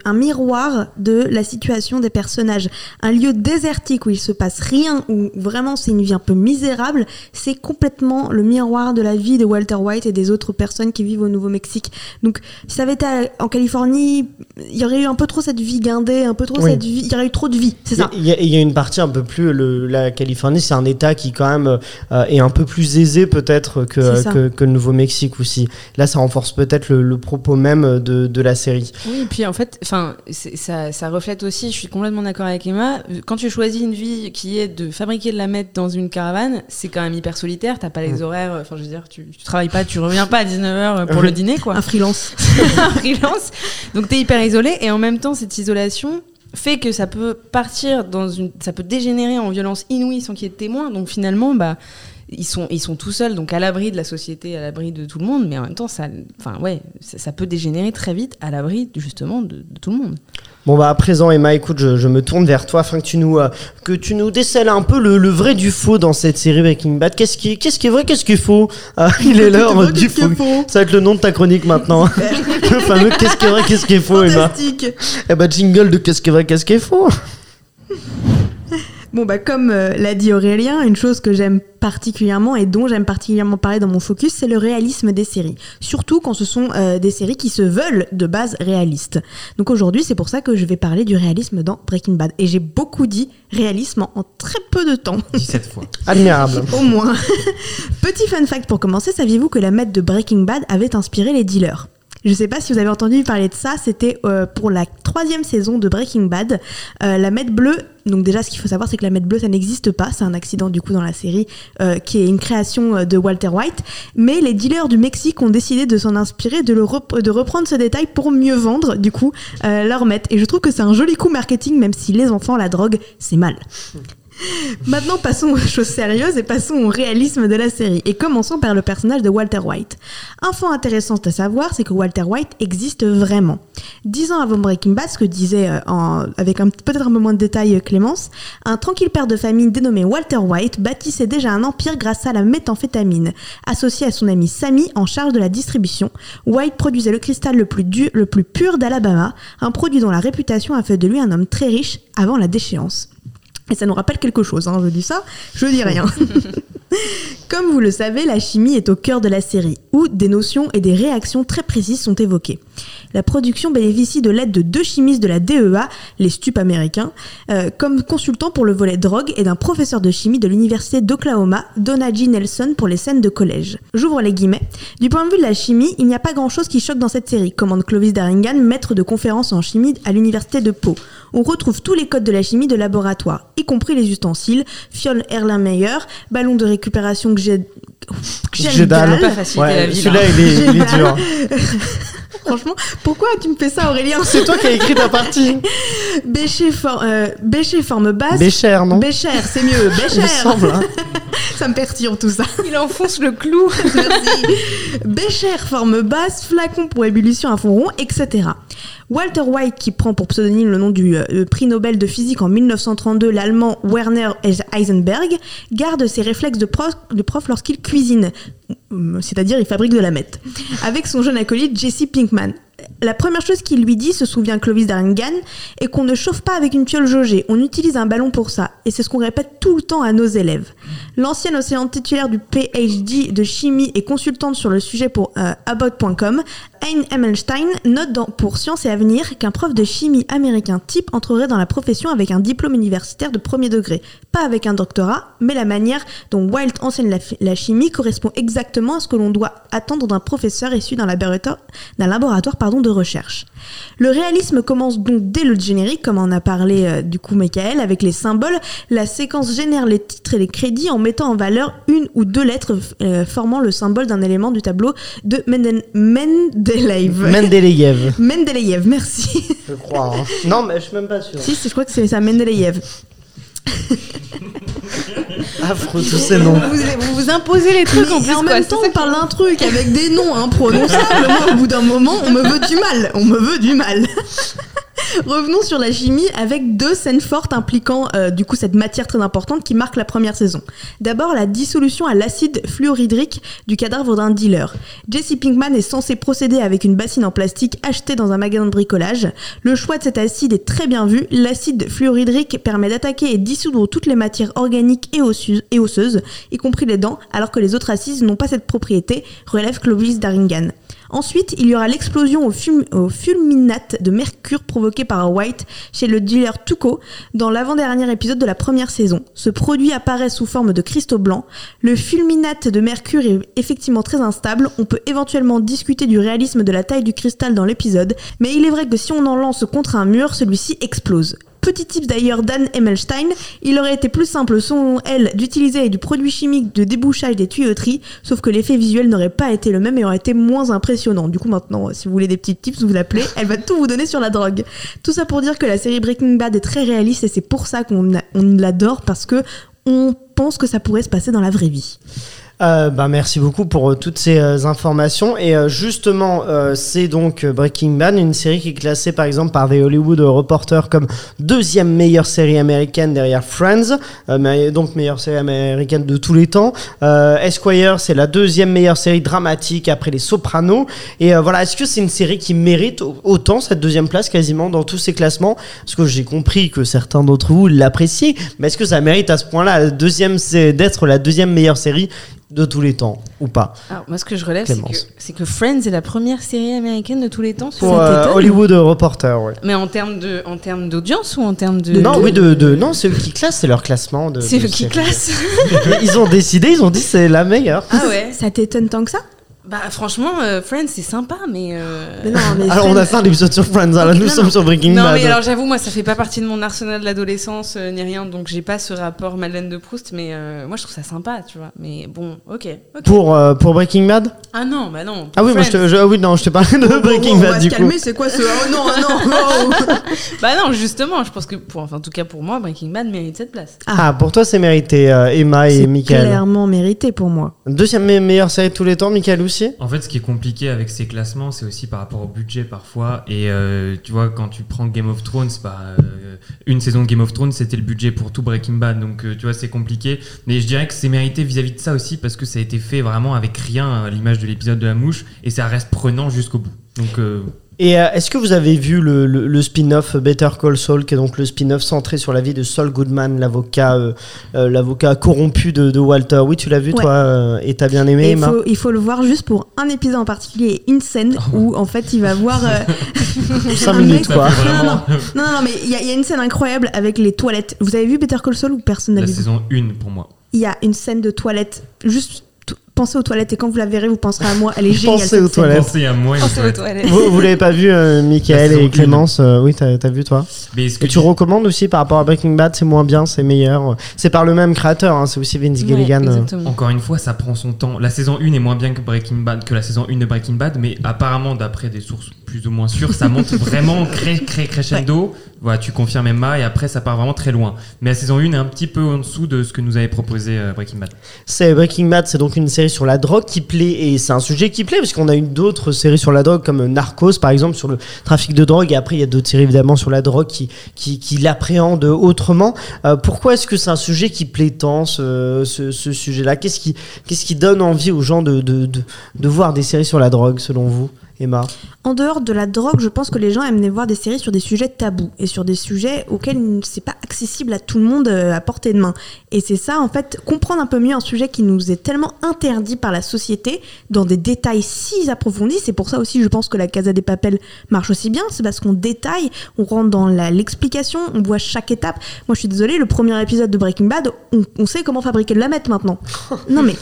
un miroir de la situation des personnages. Un lieu désertique où il se passe rien, où vraiment c'est une vie un peu misérable, c'est complètement le miroir de la vie de Walter White et des autres personnes qui vivent au Nouveau-Mexique. Donc, si ça avait été en Californie, il y aurait eu un peu trop cette vie guindée, un peu trop Oui. cette vie, il y aurait eu trop de vie, c'est ça. Il y, a- il y a une partie un peu plus. Le, la Californie, c'est un État qui, quand même, euh, est un peu plus aisé, peut-être, que, que le Nouveau-Mexique aussi. Là, ça renforce peut-être le, le propos même de, de la série. Oui, et puis en fait, enfin, ça, ça reflète aussi, je suis complètement d'accord avec Emma, quand tu choisis une vie qui est de fabriquer de la mettre dans une caravane, c'est quand même hyper solitaire, t'as pas les horaires, enfin je veux dire, tu, tu travailles pas, tu reviens pas à 19h pour le dîner, quoi. Un freelance. un freelance. Donc t'es hyper isolé et en même temps cette isolation fait que ça peut partir dans une ça peut dégénérer en violence inouïe sans qu'il y ait de témoins. Donc finalement bah ils sont ils sont tout seuls donc à l'abri de la société, à l'abri de tout le monde, mais en même temps ça enfin ouais, ça, ça peut dégénérer très vite à l'abri justement de, de tout le monde. Bon, bah, à présent, Emma, écoute, je, je me tourne vers toi afin que tu nous, euh, que tu nous décèles un peu le, le vrai du faux dans cette série Breaking Bad. Qu'est-ce qui, qu'est-ce qui est vrai, qu'est-ce qui est faux? Ah, Il est l'heure du faux. faux? Ça va être le nom de ta chronique maintenant. le fameux qu'est-ce qui est vrai, qu'est-ce qui est faux, Emma. Eh bah, jingle de qu'est-ce qui est vrai, qu'est-ce qui est faux. Bon, bah, comme euh, l'a dit Aurélien, une chose que j'aime particulièrement et dont j'aime particulièrement parler dans mon focus, c'est le réalisme des séries. Surtout quand ce sont euh, des séries qui se veulent de base réalistes. Donc aujourd'hui, c'est pour ça que je vais parler du réalisme dans Breaking Bad. Et j'ai beaucoup dit réalisme en, en très peu de temps. 17 fois. Admirable. Au moins. Petit fun fact pour commencer, saviez-vous que la maître de Breaking Bad avait inspiré les dealers? Je sais pas si vous avez entendu parler de ça, c'était euh, pour la troisième saison de Breaking Bad. Euh, la Mètre Bleue, donc déjà ce qu'il faut savoir c'est que la Mètre Bleue ça n'existe pas, c'est un accident du coup dans la série euh, qui est une création euh, de Walter White. Mais les dealers du Mexique ont décidé de s'en inspirer, de, le de reprendre ce détail pour mieux vendre du coup euh, leur Mètre. Et je trouve que c'est un joli coup marketing même si les enfants la drogue c'est mal. Maintenant, passons aux choses sérieuses et passons au réalisme de la série. Et commençons par le personnage de Walter White. Info intéressante à savoir, c'est que Walter White existe vraiment. Dix ans avant Breaking Bad, ce que disait euh, avec peut-être un peu moins de détails euh, Clémence, un tranquille père de famille dénommé Walter White bâtissait déjà un empire grâce à la méthamphétamine. Associé à son ami Sammy en charge de la distribution, White produisait le cristal le plus, dur, le plus pur d'Alabama, un produit dont la réputation a fait de lui un homme très riche avant la déchéance. Et ça nous rappelle quelque chose, hein, je dis ça, je dis rien. Comme vous le savez, la chimie est au cœur de la série, où des notions et des réactions très précises sont évoquées. La production bénéficie de l'aide de deux chimistes de la DEA, les stupes américains, euh, comme consultants pour le volet drogue et d'un professeur de chimie de l'université d'Oklahoma, Donna G. Nelson, pour les scènes de collège. J'ouvre les guillemets. Du point de vue de la chimie, il n'y a pas grand chose qui choque dans cette série, commande Clovis Daringan, maître de conférence en chimie à l'université de Pau. On retrouve tous les codes de la chimie de laboratoire, y compris les ustensiles, fiole Erlenmeyer, ballon de récupération Ged... Gédal. Pas facilité Ouais, celui-là, là. il est, il est dur. Franchement, pourquoi tu me fais ça Aurélien C'est toi qui as écrit ta partie. Bécher, for- euh, Bécher forme basse. Bécher, non Bécher, c'est mieux. Il me Bécher. semble. hein. Ça me perturbe tout ça. Il enfonce le clou. Merci. Bécher, forme basse, flacon pour ébullition à fond rond, etc. Walter White, qui prend pour pseudonyme le nom du euh, prix Nobel de physique en 1932, l'allemand Werner Heisenberg, garde ses réflexes de prof, lorsqu'il cuisine, Hum, c'est-à-dire il fabrique de la meth, avec son jeune acolyte Jesse Pinkman. La première chose qu'il lui dit, se souvient Clovis Daringan, est qu'on ne chauffe pas avec une piole jaugée, on utilise un ballon pour ça, et c'est ce qu'on répète tout le temps à nos élèves. L'ancienne enseignante titulaire du PhD de chimie et consultante sur le sujet pour euh, Abbott.com, Emmelstein, note dans, pour Science et Avenir qu'un prof de chimie américain type entrerait dans la profession avec un diplôme universitaire de premier degré. Pas avec un doctorat, mais la manière dont Wild enseigne la, chimie correspond exactement à ce que l'on doit attendre d'un professeur issu d'un laboratoire, de recherche. Le réalisme commence donc dès le générique, comme en a parlé euh, du coup Michael, avec les symboles. La séquence génère les titres et les crédits en mettant en valeur une ou deux lettres euh, formant le symbole d'un élément du tableau de Menden- Mendeleev. Mendeleïev, Mendeleev, merci. je crois. hein. Non, mais je suis même pas sûr. si, je crois que c'est ça, Mendeleev. Affreux tous ces noms. Vous, vous vous imposez les trucs Mais en plus. en quoi, même temps, on parle d'un truc avec des noms imprononçables. Moi, au bout d'un moment, on me veut du mal. On me veut du mal. Revenons sur la chimie avec deux scènes fortes impliquant euh, du coup cette matière très importante qui marque la première saison. D'abord la dissolution à l'acide fluorhydrique du cadavre d'un dealer. Jesse Pinkman est censé procéder avec une bassine en plastique achetée dans un magasin de bricolage. Le choix de cet acide est très bien vu. L'acide fluorhydrique permet d'attaquer et dissoudre toutes les matières organiques et osseuses, y compris les dents, alors que les autres acides n'ont pas cette propriété, relève Clovis Daringan. Ensuite, il y aura l'explosion au, fulminate de mercure provoqué par White chez le dealer Tuco dans l'avant-dernier épisode de la première saison. Ce produit apparaît sous forme de cristaux blancs. Le fulminate de mercure est effectivement très instable. On peut éventuellement discuter du réalisme de la taille du cristal dans l'épisode, mais il est vrai que si on en lance contre un mur, celui-ci explose. Petit tip d'ailleurs d'Anne Emmelstein, il aurait été plus simple selon elle d'utiliser du produit chimique de débouchage des tuyauteries, sauf que l'effet visuel n'aurait pas été le même et aurait été moins impressionnant. Du coup maintenant, si vous voulez des petits tips, vous l'appelez, elle va tout vous donner sur la drogue. Tout ça pour dire que la série Breaking Bad est très réaliste et c'est pour ça qu'on l'adore parce que on pense que ça pourrait se passer dans la vraie vie. Euh, bah, merci beaucoup pour euh, toutes ces euh, informations. Et euh, justement, c'est donc Breaking Bad, une série qui est classée par exemple par The Hollywood Reporter comme deuxième meilleure série américaine derrière Friends, mais donc meilleure série américaine de tous les temps. Esquire, c'est la deuxième meilleure série dramatique après Les Sopranos. Et voilà, est-ce que c'est une série qui mérite au- autant cette deuxième place quasiment dans tous ces classements? Parce que j'ai compris que certains d'entre vous l'apprécient, mais est-ce que ça mérite à ce point-là deuxième, d'être la deuxième meilleure série de tous les temps ou pas Alors, moi, ce que je relève, c'est que, Friends est la première série américaine de tous les temps. sur- Pour euh, Hollywood Reporter, ouais. Mais en termes de, en termes d'audience ou en termes de. non, oui, de, de- non, c'est eux qui classent, c'est leur classement de. C'est de eux qui classent. ils ont décidé, ils ont dit c'est la meilleure. Ah ouais. Ça t'étonne tant que ça? Bah franchement, euh, Friends c'est sympa, mais. euh, Mais non, mais Alors on a Friends- fait un épisode sur Friends, alors nous Non, sommes non. sur Breaking Non Bad. mais alors j'avoue moi ça fait pas partie de mon arsenal de l'adolescence euh, ni rien donc j'ai pas ce rapport Madeleine de Proust mais euh, moi je trouve ça sympa tu vois mais bon ok Pour, euh, pour Breaking Bad? Ah non bah non Ah oui, moi je te, je- ah oui, non, je te parlais de Breaking on Bad va du se coup. calmer, c'est quoi ce Oh non, oh non oh. bah non justement je pense que pour enfin en tout cas pour moi Breaking Bad mérite cette place Ah, pour toi c'est mérité, euh, Emma et C'est Michael. clairement mérité pour moi. Deuxième me- meilleure série de tous les temps, Michael En fait, ce qui est compliqué avec ces classements, c'est aussi par rapport au budget parfois. Et euh, tu vois, quand tu prends Game of Thrones, bah, euh, une saison Game of Thrones, c'était le budget pour tout Breaking Bad. Donc, euh, tu vois, c'est compliqué. Mais je dirais que c'est mérité vis-à-vis de ça aussi parce que ça a été fait vraiment avec rien à l'image de l'épisode de la mouche et ça reste prenant jusqu'au bout. Donc, Et euh, est-ce que vous avez vu le, le- le spin-off Better Call Saul, qui est donc le spin-off centré sur la vie de Saul Goodman, l'avocat, euh, euh, l'avocat corrompu de, de Walter Oui, tu l'as vu Ouais. toi euh, et t'as bien aimé, Emma? faut, il faut le voir juste pour un épisode en particulier, une scène Oh. où en fait il va voir. euh, Cinq un minutes, mec- quoi. Non, non, Non, non, mais il y, a- il y a une scène incroyable avec les toilettes. Vous avez vu Better Call Saul ou personne n'a la vu? saison 1 pour moi. Il y a une scène de toilettes. Juste pensez aux toilettes et quand vous la verrez, vous penserez à moi. Elle est géniale. Pensez aux toilettes. Pensez à moi. Pensez aux toilette. toilettes. Vous, vous l'avez pas vu, euh, Michael et Clémence euh, Oui, t'as t'as vu toi Mais ce que Et tu recommandes aussi par rapport à Breaking Bad, c'est moins bien, c'est meilleur. C'est par le même créateur, hein, c'est aussi Vince Ouais, Gilligan. euh. Encore une fois, ça prend son temps. La saison 1 est moins bien que Breaking Bad, que la saison 1 de Breaking Bad, mais apparemment, d'après des sources plus ou moins sûres, ça monte vraiment cré- cré- crescendo. Voilà, tu confirmes Emma, et après, ça part vraiment très loin. Mais la saison 1 est un petit peu en dessous de ce que nous avait proposé euh, Breaking Bad. C'est Breaking Bad, c'est donc une série sur la drogue qui plaît et c'est un sujet qui plaît parce qu'on a eu d'autres séries sur la drogue comme Narcos par exemple sur le trafic de drogue et après il y a d'autres séries évidemment sur la drogue qui qui, qui l'appréhendent autrement. Euh, pourquoi est-ce que c'est un sujet qui plaît tant ce, ce, ce sujet-là? Qu'est-ce qui qu'est-ce qui donne envie aux gens de, de, de, de voir des séries sur la drogue selon vous? Emma En dehors de la drogue, je pense que les gens aiment voir des séries sur des sujets tabous et sur des sujets auxquels c'est pas accessible à tout le monde euh, à portée de main. Et c'est ça, en fait, comprendre un peu mieux un sujet qui nous est tellement interdit par la société dans des détails si approfondis. C'est pour ça aussi, je pense que la Casa des Papels marche aussi bien. C'est parce qu'on détaille, on rentre dans l'explication, on voit chaque étape. Moi, je suis désolée, le premier épisode de Breaking Bad, on, on sait comment fabriquer de la meth maintenant. Non mais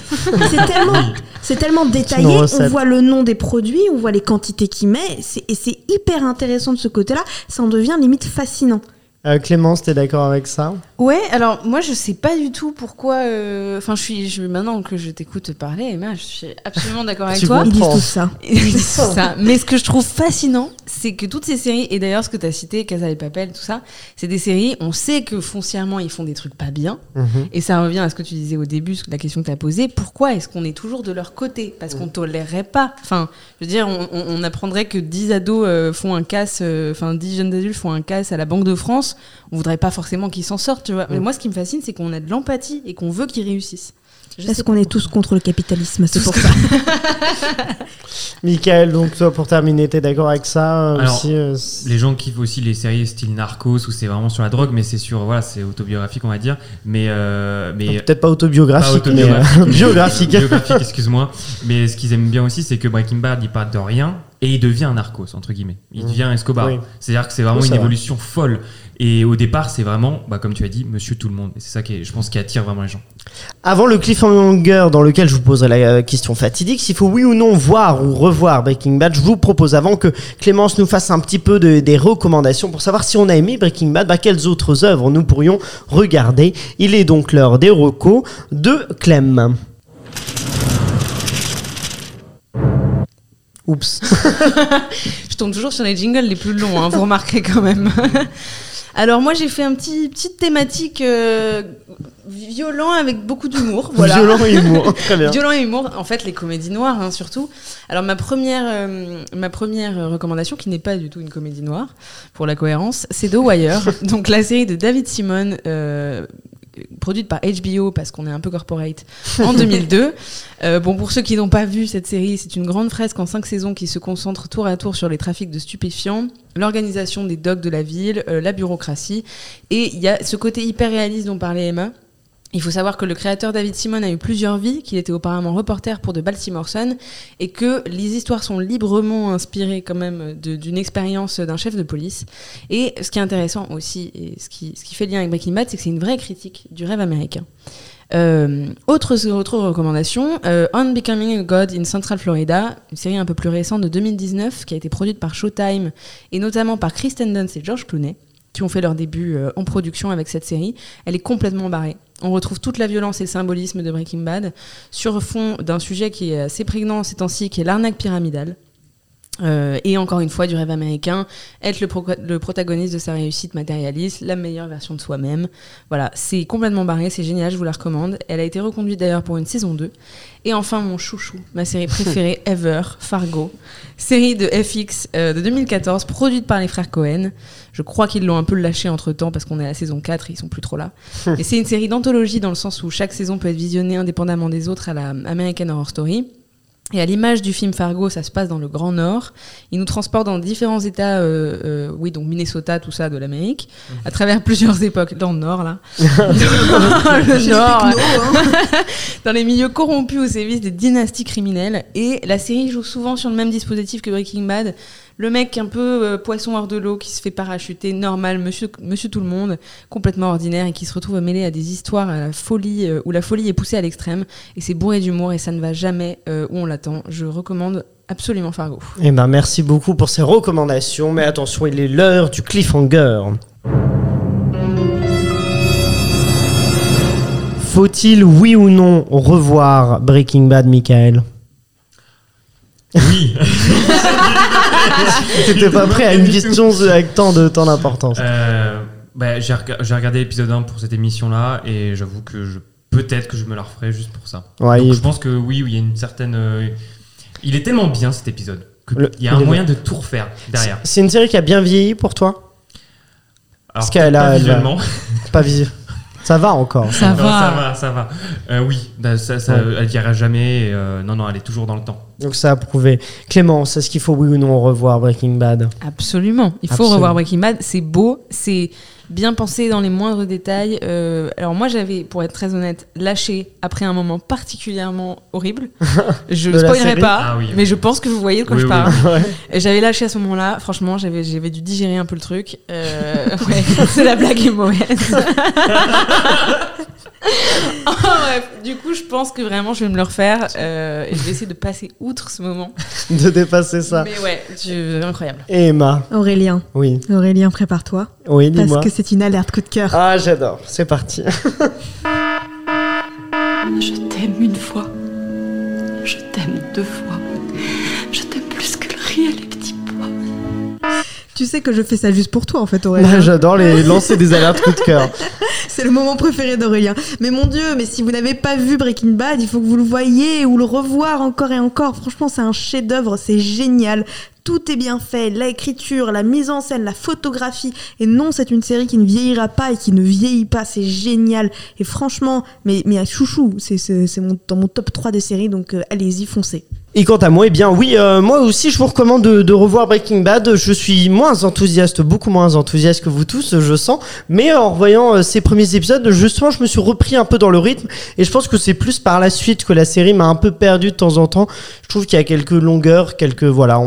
c'est tellement, détaillé, on voit le nom des produits, on voit les quantités qu'il met, et c'est hyper intéressant de ce côté-là, ça en devient limite fascinant. Euh, Clémence, t'es d'accord avec ça? Ouais, alors moi je sais pas du tout pourquoi. euh, Enfin, je suis je, maintenant que je t'écoute parler, Emma, je suis absolument d'accord avec Tu toi. Ils disent tout ça. Ils disent ça. Mais ce que je trouve fascinant, c'est que toutes ces séries, et d'ailleurs ce que tu as cité, Casa et Papel, tout ça, c'est des séries, on sait que foncièrement ils font des trucs pas bien. Mhm. Et ça revient à ce que tu disais au début, la question que tu as posée. Pourquoi est-ce qu'on est toujours de leur côté? Parce qu'on tolérerait pas. Enfin, je veux dire, on, on- on apprendrait que 10 ados euh, font un casse, euh, enfin 10 jeunes adultes font un casse à la Banque de France. On voudrait pas forcément qu'ils s'en sortent, tu vois. Mais moi, ce qui me fascine, c'est qu'on a de l'empathie et qu'on veut qu'ils réussissent. Je Parce qu'on est tous contre le capitalisme, c'est pour ça. Michael, donc toi pour terminer, t'es d'accord avec ça euh, Alors, aussi euh, Les gens kiffent aussi les séries style Narcos où c'est vraiment sur la drogue, mais c'est sur voilà, c'est autobiographique on va dire, mais euh, mais Peut-être pas autobiographique, Pas mais autobiographique, euh, biographique. biographique, excuse-moi. Mais ce qu'ils aiment bien aussi, c'est que Breaking Bad, il part de rien et il devient un narcos, entre guillemets. Il Mhm. devient Escobar. Oui. C'est-à-dire que c'est vraiment une évolution folle. Et au départ, c'est vraiment, bah, comme tu as dit, monsieur tout le monde. Et c'est ça qui est, je pense, qui attire vraiment les gens. Avant le cliffhanger dans lequel je vous poserai la euh, question fatidique, s'il faut oui ou non voir ou revoir Breaking Bad, je vous propose avant que Clémence nous fasse un petit peu de- des recommandations pour savoir si on a aimé Breaking Bad, bah, quelles autres œuvres nous pourrions regarder. Il est donc l'heure des recos de Clem. Oups. Je tombe toujours sur les jingles les plus longs, hein, vous remarquerez quand même. Alors moi j'ai fait un petit petite thématique euh, violent avec beaucoup d'humour. Voilà. Violent et humour. Très bien. Violent et humour, en fait les comédies noires hein, surtout. Alors ma première, euh, ma première euh, recommandation, qui n'est pas du tout une comédie noire, pour la cohérence, c'est The Wire, donc la série de David Simon, euh, produite par HBO parce qu'on est un peu corporate, en 2002. Euh, bon, pour ceux qui n'ont pas vu cette série, c'est une grande fresque en cinq saisons qui se concentre tour à tour sur les trafics de stupéfiants, l'organisation des docks de la ville, euh, la bureaucratie, et il y a ce côté hyper réaliste dont parlait Emma. Il faut savoir que le créateur David Simon a eu plusieurs vies, qu'il était auparavant reporter pour de Baltimore Sun, et que les histoires sont librement inspirées quand même d'une expérience d'un chef de police. Et ce qui est intéressant aussi, et ce qui, ce qui fait lien avec Breaking Bad, c'est que c'est une vraie critique du rêve américain. Euh, autre, autre recommandation, euh, On Becoming a God in Central Florida, une série un peu plus récente de 2019 qui a été produite par Showtime et notamment par Kristen Dunst et George Clooney ont fait leur début euh, en production avec cette série. Elle est complètement barrée. On retrouve toute la violence et le symbolisme de Breaking Bad sur fond d'un sujet qui est assez prégnant ces temps-ci, qui est l'arnaque pyramidale. Euh, et encore une fois, du rêve américain, être le, pro- le protagoniste de sa réussite matérialiste, la meilleure version de soi-même. Voilà, c'est complètement barré, c'est génial, je vous la recommande. Elle a été reconduite d'ailleurs pour une saison 2. Et enfin, mon chouchou, ma série préférée ever, Fargo. Série de FX euh, de 2014, produite par les frères Cohen. Je crois qu'ils l'ont un peu lâché entre temps parce qu'on est à la saison 4 et ils sont plus trop là. et c'est une série d'anthologie dans le sens où chaque saison peut être visionnée indépendamment des autres à la American Horror Story. Et à l'image du film Fargo, ça se passe dans le Grand Nord. Il nous transporte dans différents États, euh, euh, oui, donc Minnesota, tout ça, de l'Amérique, à travers plusieurs époques, dans le Nord, là. dans le Nord, dans les milieux corrompus au service des dynasties criminelles. Et la série joue souvent sur le même dispositif que Breaking Bad. Le mec un peu euh, poisson hors de l'eau qui se fait parachuter, normal, monsieur, monsieur tout le monde, complètement ordinaire et qui se retrouve mêlé à des histoires à la folie, euh, où la folie est poussée à l'extrême. Et c'est bourré d'humour et ça ne va jamais euh, où on l'attend. Je recommande absolument Fargo. Eh ben, merci beaucoup pour ces recommandations, mais attention, il est l'heure du cliffhanger. Faut-il, oui ou non, revoir Breaking Bad, Michael? Oui. T'étais pas prêt à une question avec tant de tant d'importance. Euh, bah, j'ai rega- j'ai regardé l'épisode 1 pour cette émission-là et j'avoue que je peut-être que je me la referai juste pour ça. Ouais, Donc, il- je pense que oui, oui, il y a une certaine. euh, il est tellement bien cet épisode qu'il y a un moyen de tout refaire derrière. C'est une série qui a bien vieilli pour toi? Alors, qu'elle a- pas elle visuellement. Pas visible. Ça va encore. Ça Non, ça va, ça va. Euh, oui, bah, ça, ça, Ouais. elle vieillira jamais. euh, non, non, elle est toujours dans le temps. Donc ça a prouvé. Clémence, est-ce qu'il faut oui ou non revoir Breaking Bad Absolument. Il faut Absolument. revoir Breaking Bad. C'est beau, c'est bien pensé dans les moindres détails. Euh, alors moi, j'avais, pour être très honnête, lâché après un moment particulièrement horrible. Je ne spoilerai pas, Ah oui. mais je pense que vous voyez de quoi Oui, je oui, parle. Ouais. J'avais lâché à ce moment-là. Franchement, j'avais, j'avais dû digérer un peu le truc. Euh, ouais, c'est la blague est mauvaise. Bref, du coup, je pense que vraiment, je vais me le refaire euh, et je vais essayer de passer outre ce moment. De dépasser ça. Mais ouais, je- incroyable. Et Emma, Aurélien, oui, Aurélien, prépare-toi. oui, Parce dis-moi. que c'est une alerte coup de cœur. Ah, j'adore, c'est parti. Je t'aime une fois. Je t'aime deux fois. Je t'aime plus que le riz pois. Tu sais que je fais ça juste pour toi en fait, Aurélien. Bah, j'adore les lancer des alertes coup de cœur. C'est le moment préféré d'Aurélien. Mais mon dieu, mais si vous n'avez pas vu Breaking Bad, il faut que vous le voyez ou le revoir encore et encore. Franchement, c'est un chef-d'œuvre, c'est génial. Tout est bien fait, l'écriture, la mise en scène, la photographie. Et non, c'est une série qui ne vieillira pas et qui ne vieillit pas. C'est génial. Et franchement, mais, mais à chouchou, c'est mon- dans mon top 3 des séries, donc euh, allez-y, foncez. Et quant à moi, eh bien oui, euh, moi aussi je vous recommande de, revoir Breaking Bad. Je suis moins enthousiaste, beaucoup moins enthousiaste que vous tous, je sens. Mais en revoyant euh, ces premiers épisodes, justement, je me suis repris un peu dans le rythme. Et je pense que c'est plus par la suite que la série m'a un peu perdu de temps en temps. Je trouve qu'il y a quelques longueurs, quelques voilà,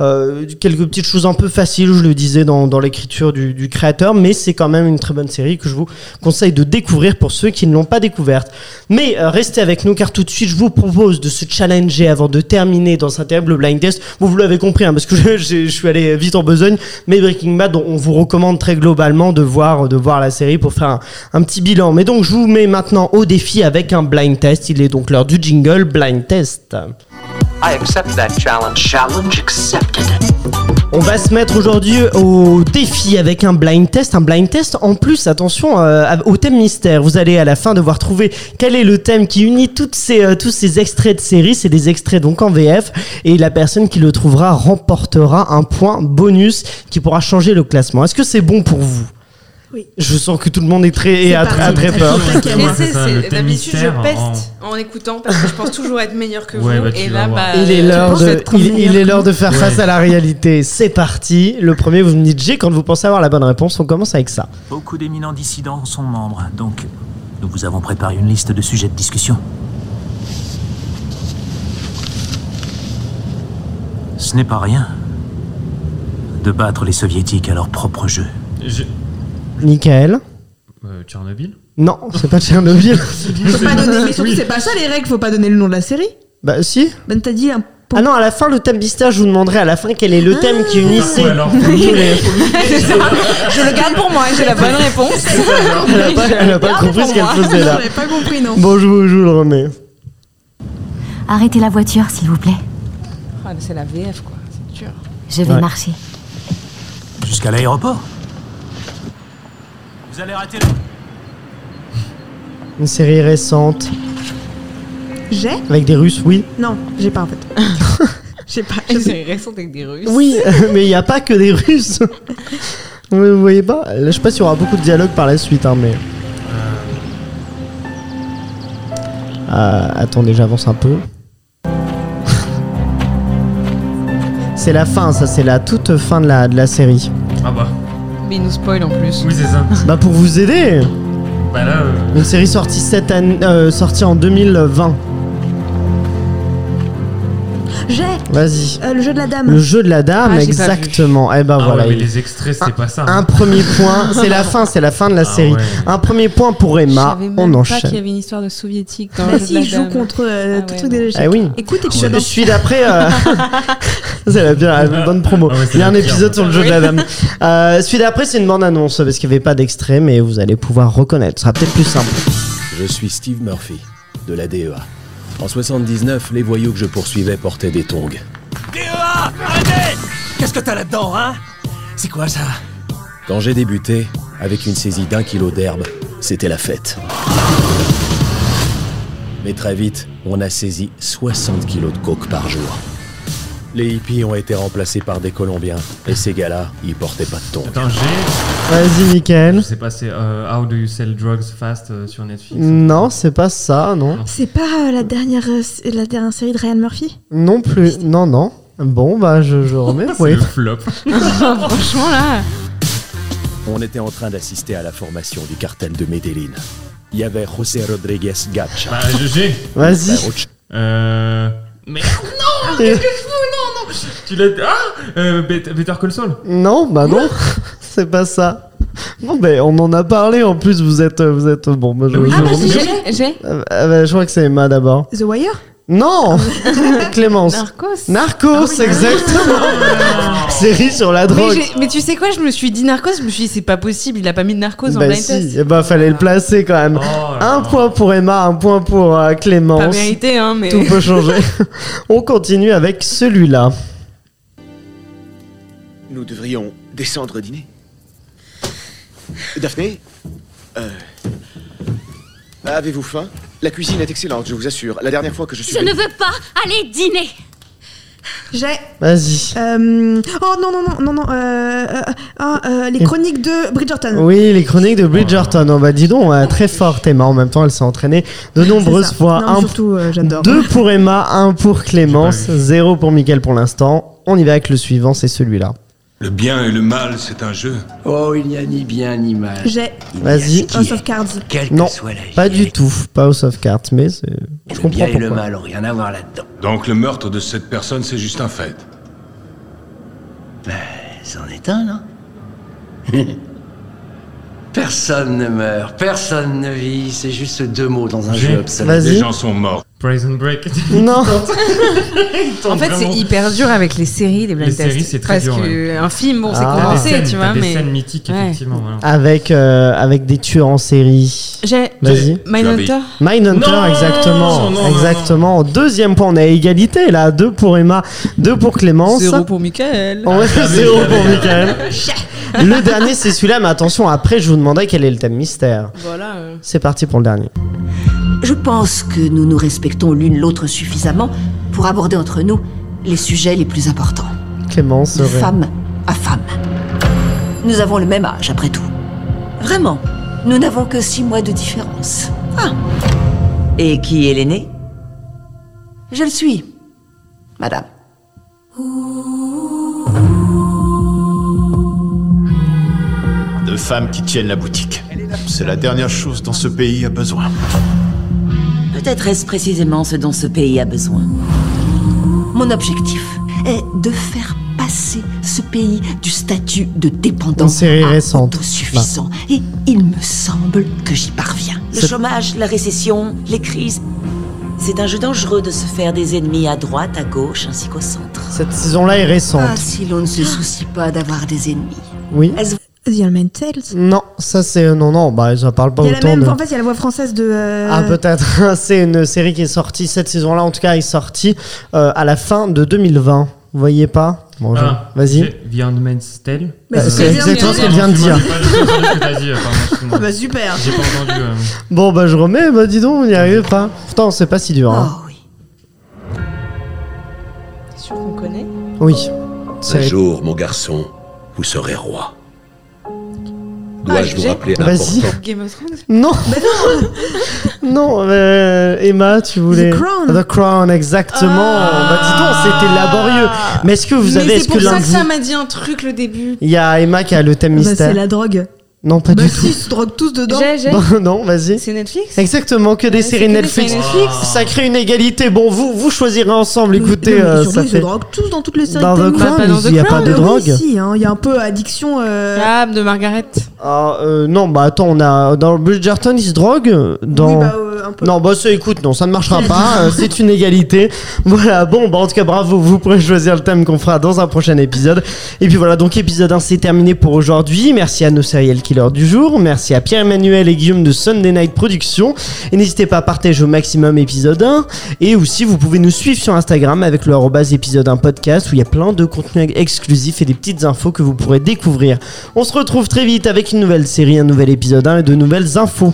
euh, quelques petites choses un peu faciles, je le disais dans, l'écriture du, du créateur. Mais c'est quand même une très bonne série que je vous conseille de découvrir pour ceux qui ne l'ont pas découverte. Mais euh, restez avec nous car tout de suite je vous propose de se challenger avant de terminer dans un terrible blind test. Vous, vous l'avez compris hein, parce que je, suis allé vite en besogne. Mais Breaking Bad, on, on vous recommande très globalement de voir, de voir la série pour faire un, un petit bilan. Mais donc je vous mets maintenant au défi avec un blind test. Il est donc l'heure du jingle blind test. I accept that challenge. Challenge accepted. On va se mettre aujourd'hui au défi avec un blind test. Un blind test en plus, attention, euh, au thème mystère. Vous allez à la fin devoir trouver quel est le thème qui unit toutes ces, euh, tous ces extraits de série. C'est des extraits donc en VF. Et la personne qui le trouvera remportera un point bonus qui pourra changer le classement. Est-ce que c'est bon pour vous? Oui. Je sens que tout le monde est très, et a, a très peur. D'habitude, je mystère, peste en écoutant parce que je pense toujours être meilleur que Ouais, vous. bah, et là, bah, Il est l'heure de, il, est l'heure de faire Ouais. face à la réalité. C'est parti. Le premier, vous me dites G quand vous pensez avoir la bonne réponse. On commence avec ça. Beaucoup d'éminents dissidents sont membres, donc nous vous avons préparé une liste de sujets de discussion. Ce n'est pas rien de battre les soviétiques à leur propre jeu. Je- Michael. euh, Tchernobyl Non, c'est pas Tchernobyl. Faut pas donner, mais surtout, c'est pas ça les règles, faut pas donner le nom de la série. bah si. Ben t'as dit un Ah non, à la fin, le thème mystère, je vous demanderai à la fin quel est le thème qui unissait. Ouais, alors, tous les- Je le garde pour moi, j'ai la bonne réponse. Elle a pas, elle a pas compris ce qu'elle faisait là. J'avais pas compris non. Bon, je vous, je vous le remets. Arrêtez la voiture, s'il vous plaît. Ah, c'est la VF, quoi. C'est dur. Je vais Ouais. marcher. Jusqu'à l'aéroport. Vous allez rater le... Une série récente J'ai? Avec des Russes, oui. Non, j'ai pas en fait. j'ai pas. C'est récent avec des Russes. Oui, mais il n'y a pas que des Russes. Vous voyez pas? Là, Je sais pas s'il y aura beaucoup de dialogue par la suite, hein, mais. Euh, attendez, j'avance un peu. C'est la fin, ça, c'est la toute fin de la, de la série. Ah bah, Mais il nous spoil en plus. oui, c'est ça. Bah, pour vous aider, Bah là, euh, une série sortie, cette année, euh, sortie en 2020. J'ai Vas-y. euh, le jeu de la dame. Le jeu de la dame, Ah, exactement. Eh ben ah voilà. ouais, mais les extraits, c'était pas ça. Un premier point, c'est la fin, c'est la fin de la Ah série. ouais. Un premier point pour Je Emma, savais même on pas qu'il y enchaîne. avait une histoire de soviétique dans Bah le jeu si, de la il joue dame. contre euh, Ah tout ouais, truc des. Eh oui. Écoute, Je épisode suis d'après. euh, c'est la, bien, la bonne promo. Ah Il y a un épisode sur le jeu de la dame. Euh, celui d'après, c'est une bande-annonce parce qu'il n'y avait pas d'extrait, mais vous allez pouvoir reconnaître. Ce sera peut-être plus simple. Je suis Steve Murphy, de la DEA. En 79, les voyous que je poursuivais portaient des tongs. Arrêtez Qu'est-ce que t'as là-dedans, hein? C'est quoi ça? Quand j'ai débuté, avec une saisie d'un kilo d'herbe, c'était la fête. Mais très vite, on a saisi 60 kilos de coke par jour. Les hippies ont été remplacés par des Colombiens, et ces gars-là, ils portaient pas de tongs. Attends, j'ai. Vas-y, Je Michael. sais pas, c'est euh, How Do You Sell Drugs Fast euh, sur Netflix. Non, c'est pas ça, non. C'est pas euh, la dernière euh, la dernière série de Ryan Murphy? Non plus. Non, non. Bon, bah, je, je remets. C'est Oui. le flop. Franchement, là. On était en train d'assister à la formation du cartel de Medellin. Il y avait José Rodriguez Gacha. Bah, je- j'ai. Vas-y. Euh. Merde, non Qu'est-ce que je Tu l'as. Ah euh, Bet- Better Call Saul Non, bah non. c'est pas ça. Bon, ben, on en a parlé en plus, vous êtes. Vous êtes bon, bah, je, Oui, je- Ah, bah, je- si, j'ai- j'ai. Euh, bah, je crois que c'est Emma d'abord. The Wire? Non Clémence. Narcos. Narcos, exactement Série sur la Mais, drogue. mais tu sais quoi, je me suis dit Narcos, je me suis dit c'est pas possible, il a pas mis de Narcos en Bah blind si, test. eh ben, fallait le placer quand même. Oh Un point pour Emma, un point pour euh, Pas Clémence. mérité, hein, mais. Tout peut changer. On continue avec celui-là. Nous devrions descendre dîner. Daphné euh, Avez-vous faim? La cuisine est excellente, je vous assure. La dernière fois que je suis. Je ne veux pas aller dîner. J'ai. Vas-y. euh, Oh non, non, non, non, non. euh, euh, les chroniques de Bridgerton. Oui, les chroniques de Bridgerton. Oh, bah dis donc, euh, très forte Emma. En même temps, elle s'est entraînée de nombreuses fois. Non, Un- surtout, euh, j'adore. deux pour Emma, un pour Clémence, zéro pour Mickaël pour l'instant. On y va avec le suivant, c'est celui-là. Le bien et le mal, c'est un jeu. Oh, il n'y a ni bien ni mal. J'ai Vas-y. House of Cards. Quelle Non, que soit la Pas du tout. Pas House of Cards, mais c'est- je Le comprends bien et le mal ont rien à voir là-dedans. Donc le meurtre de cette personne, c'est juste un fait. Ben, c'en est un, non? Personne ne meurt, personne ne vit, c'est juste deux mots dans un jeu obsolète. Vas-y. Les gens sont morts. Prison Break. Non. En fait, c'est hyper dur avec les séries, les blind Les tests. séries, c'est très Parce dur, que un film, bon, c'est Ah. Des commencé, scènes- tu vois, des mais. scènes mythiques, Ouais. effectivement. voilà. Avec, euh, avec des tueurs en série. J'ai. Vas-y. Mindhunter Mindhunter, exactement. Non, non, non, exactement. Deuxième point, on est à égalité là. Deux pour Emma, deux pour Clémence. Zéro pour Michael. Ouais, zéro pour Michael. Le dernier, c'est celui-là, mais attention, après, je vous demanderai quel est le thème mystère. Voilà. euh. C'est parti pour le dernier. Je pense que nous nous respectons l'une l'autre suffisamment pour aborder entre nous les sujets les plus importants. Clémence. De femme à femme. Nous avons le même âge, après tout. Vraiment, nous n'avons que six mois de différence. Ah. Et qui est l'aîné? Je le suis, madame. De femmes qui tiennent la boutique. C'est la dernière chose dont ce pays a besoin. Peut-être est-ce précisément ce dont ce pays a besoin. Mon objectif est de faire passer ce pays du statut de série à autosuffisant. Et il me semble que j'y parviens. Le chômage, la récession, les crises. C'est un jeu dangereux de se faire des ennemis à droite, à gauche, ainsi qu'au centre. Cette saison-là est Ah, récente. si l'on ne se soucie pas d'avoir des ennemis. Oui. The Handmaid's Tales. Non, ça c'est. Non, non, bah, ça parle pas Il y a la autant même, de. En fait, il y a la voix française de. euh, Ah peut-être, c'est une série qui est sortie cette saison-là, en tout cas est sortie euh, à la fin de 2020. Vous voyez pas? Bon, Ah, Vas-y. The Handmaid's Tale. Mais Euh, c'est exactement ce qu'elle vient de dire. Ah bah super. J'ai pas entendu. euh, Bon bah je remets, bah dis donc, on n'y arrive pas. Pourtant c'est pas si dur. Hein. Oh oui. T'es sûr qu'on connaît? Oui. Un jour, mon garçon, vous serez roi. Dois-je vous j'ai- rappeler Vas-y. Game of Thrones Non Non, euh, Emma, tu voulais. The Crown. The Crown, exactement. Ah. Bah dis donc, c'était laborieux. Mais est-ce que vous avez, Mais c'est que pour ça que de vous. ça m'a dit un truc le début. Il y a Emma qui a le thème Bah, mystère. c'est la drogue. Non, pas Bah du si, tout. ils se droguent tous dedans. J'ai, j'ai. Bon, non, vas-y. C'est Netflix Exactement, que des Ouais, séries Netflix. séries Netflix. Ça crée une égalité. Bon, vous, vous choisirez ensemble. Écoutez, Non, mais euh, ça ils se droguent tous dans toutes les séries Dans The télé. Crown, il n'y a pas de Ah oui, drogue. si, hein, il y a un peu addiction. euh, Ah, de Margaret. Ah, euh, non, bah attends, on a dans Bridgerton, ils se droguent? Dans... Oui, bah, euh, un peu. Non, bah ça, écoute, non, ça ne marchera pas. euh, c'est une égalité. Voilà, bon, bah en tout cas, bravo. Vous pourrez choisir le thème qu'on fera dans un prochain épisode. Et puis voilà, donc épisode 1, c'est terminé pour aujourd'hui. Merci à nos serial killers du jour. Merci à Pierre-Emmanuel et Guillaume de Sunday Night Productions. Et n'hésitez pas à partager au maximum épisode 1. Et aussi, vous pouvez nous suivre sur Instagram avec le épisode 1 podcast où il y a plein de contenus exclusifs et des petites infos que vous pourrez découvrir. On se retrouve très vite avec une nouvelle série, un nouvel épisode 1 et de nouvelles infos.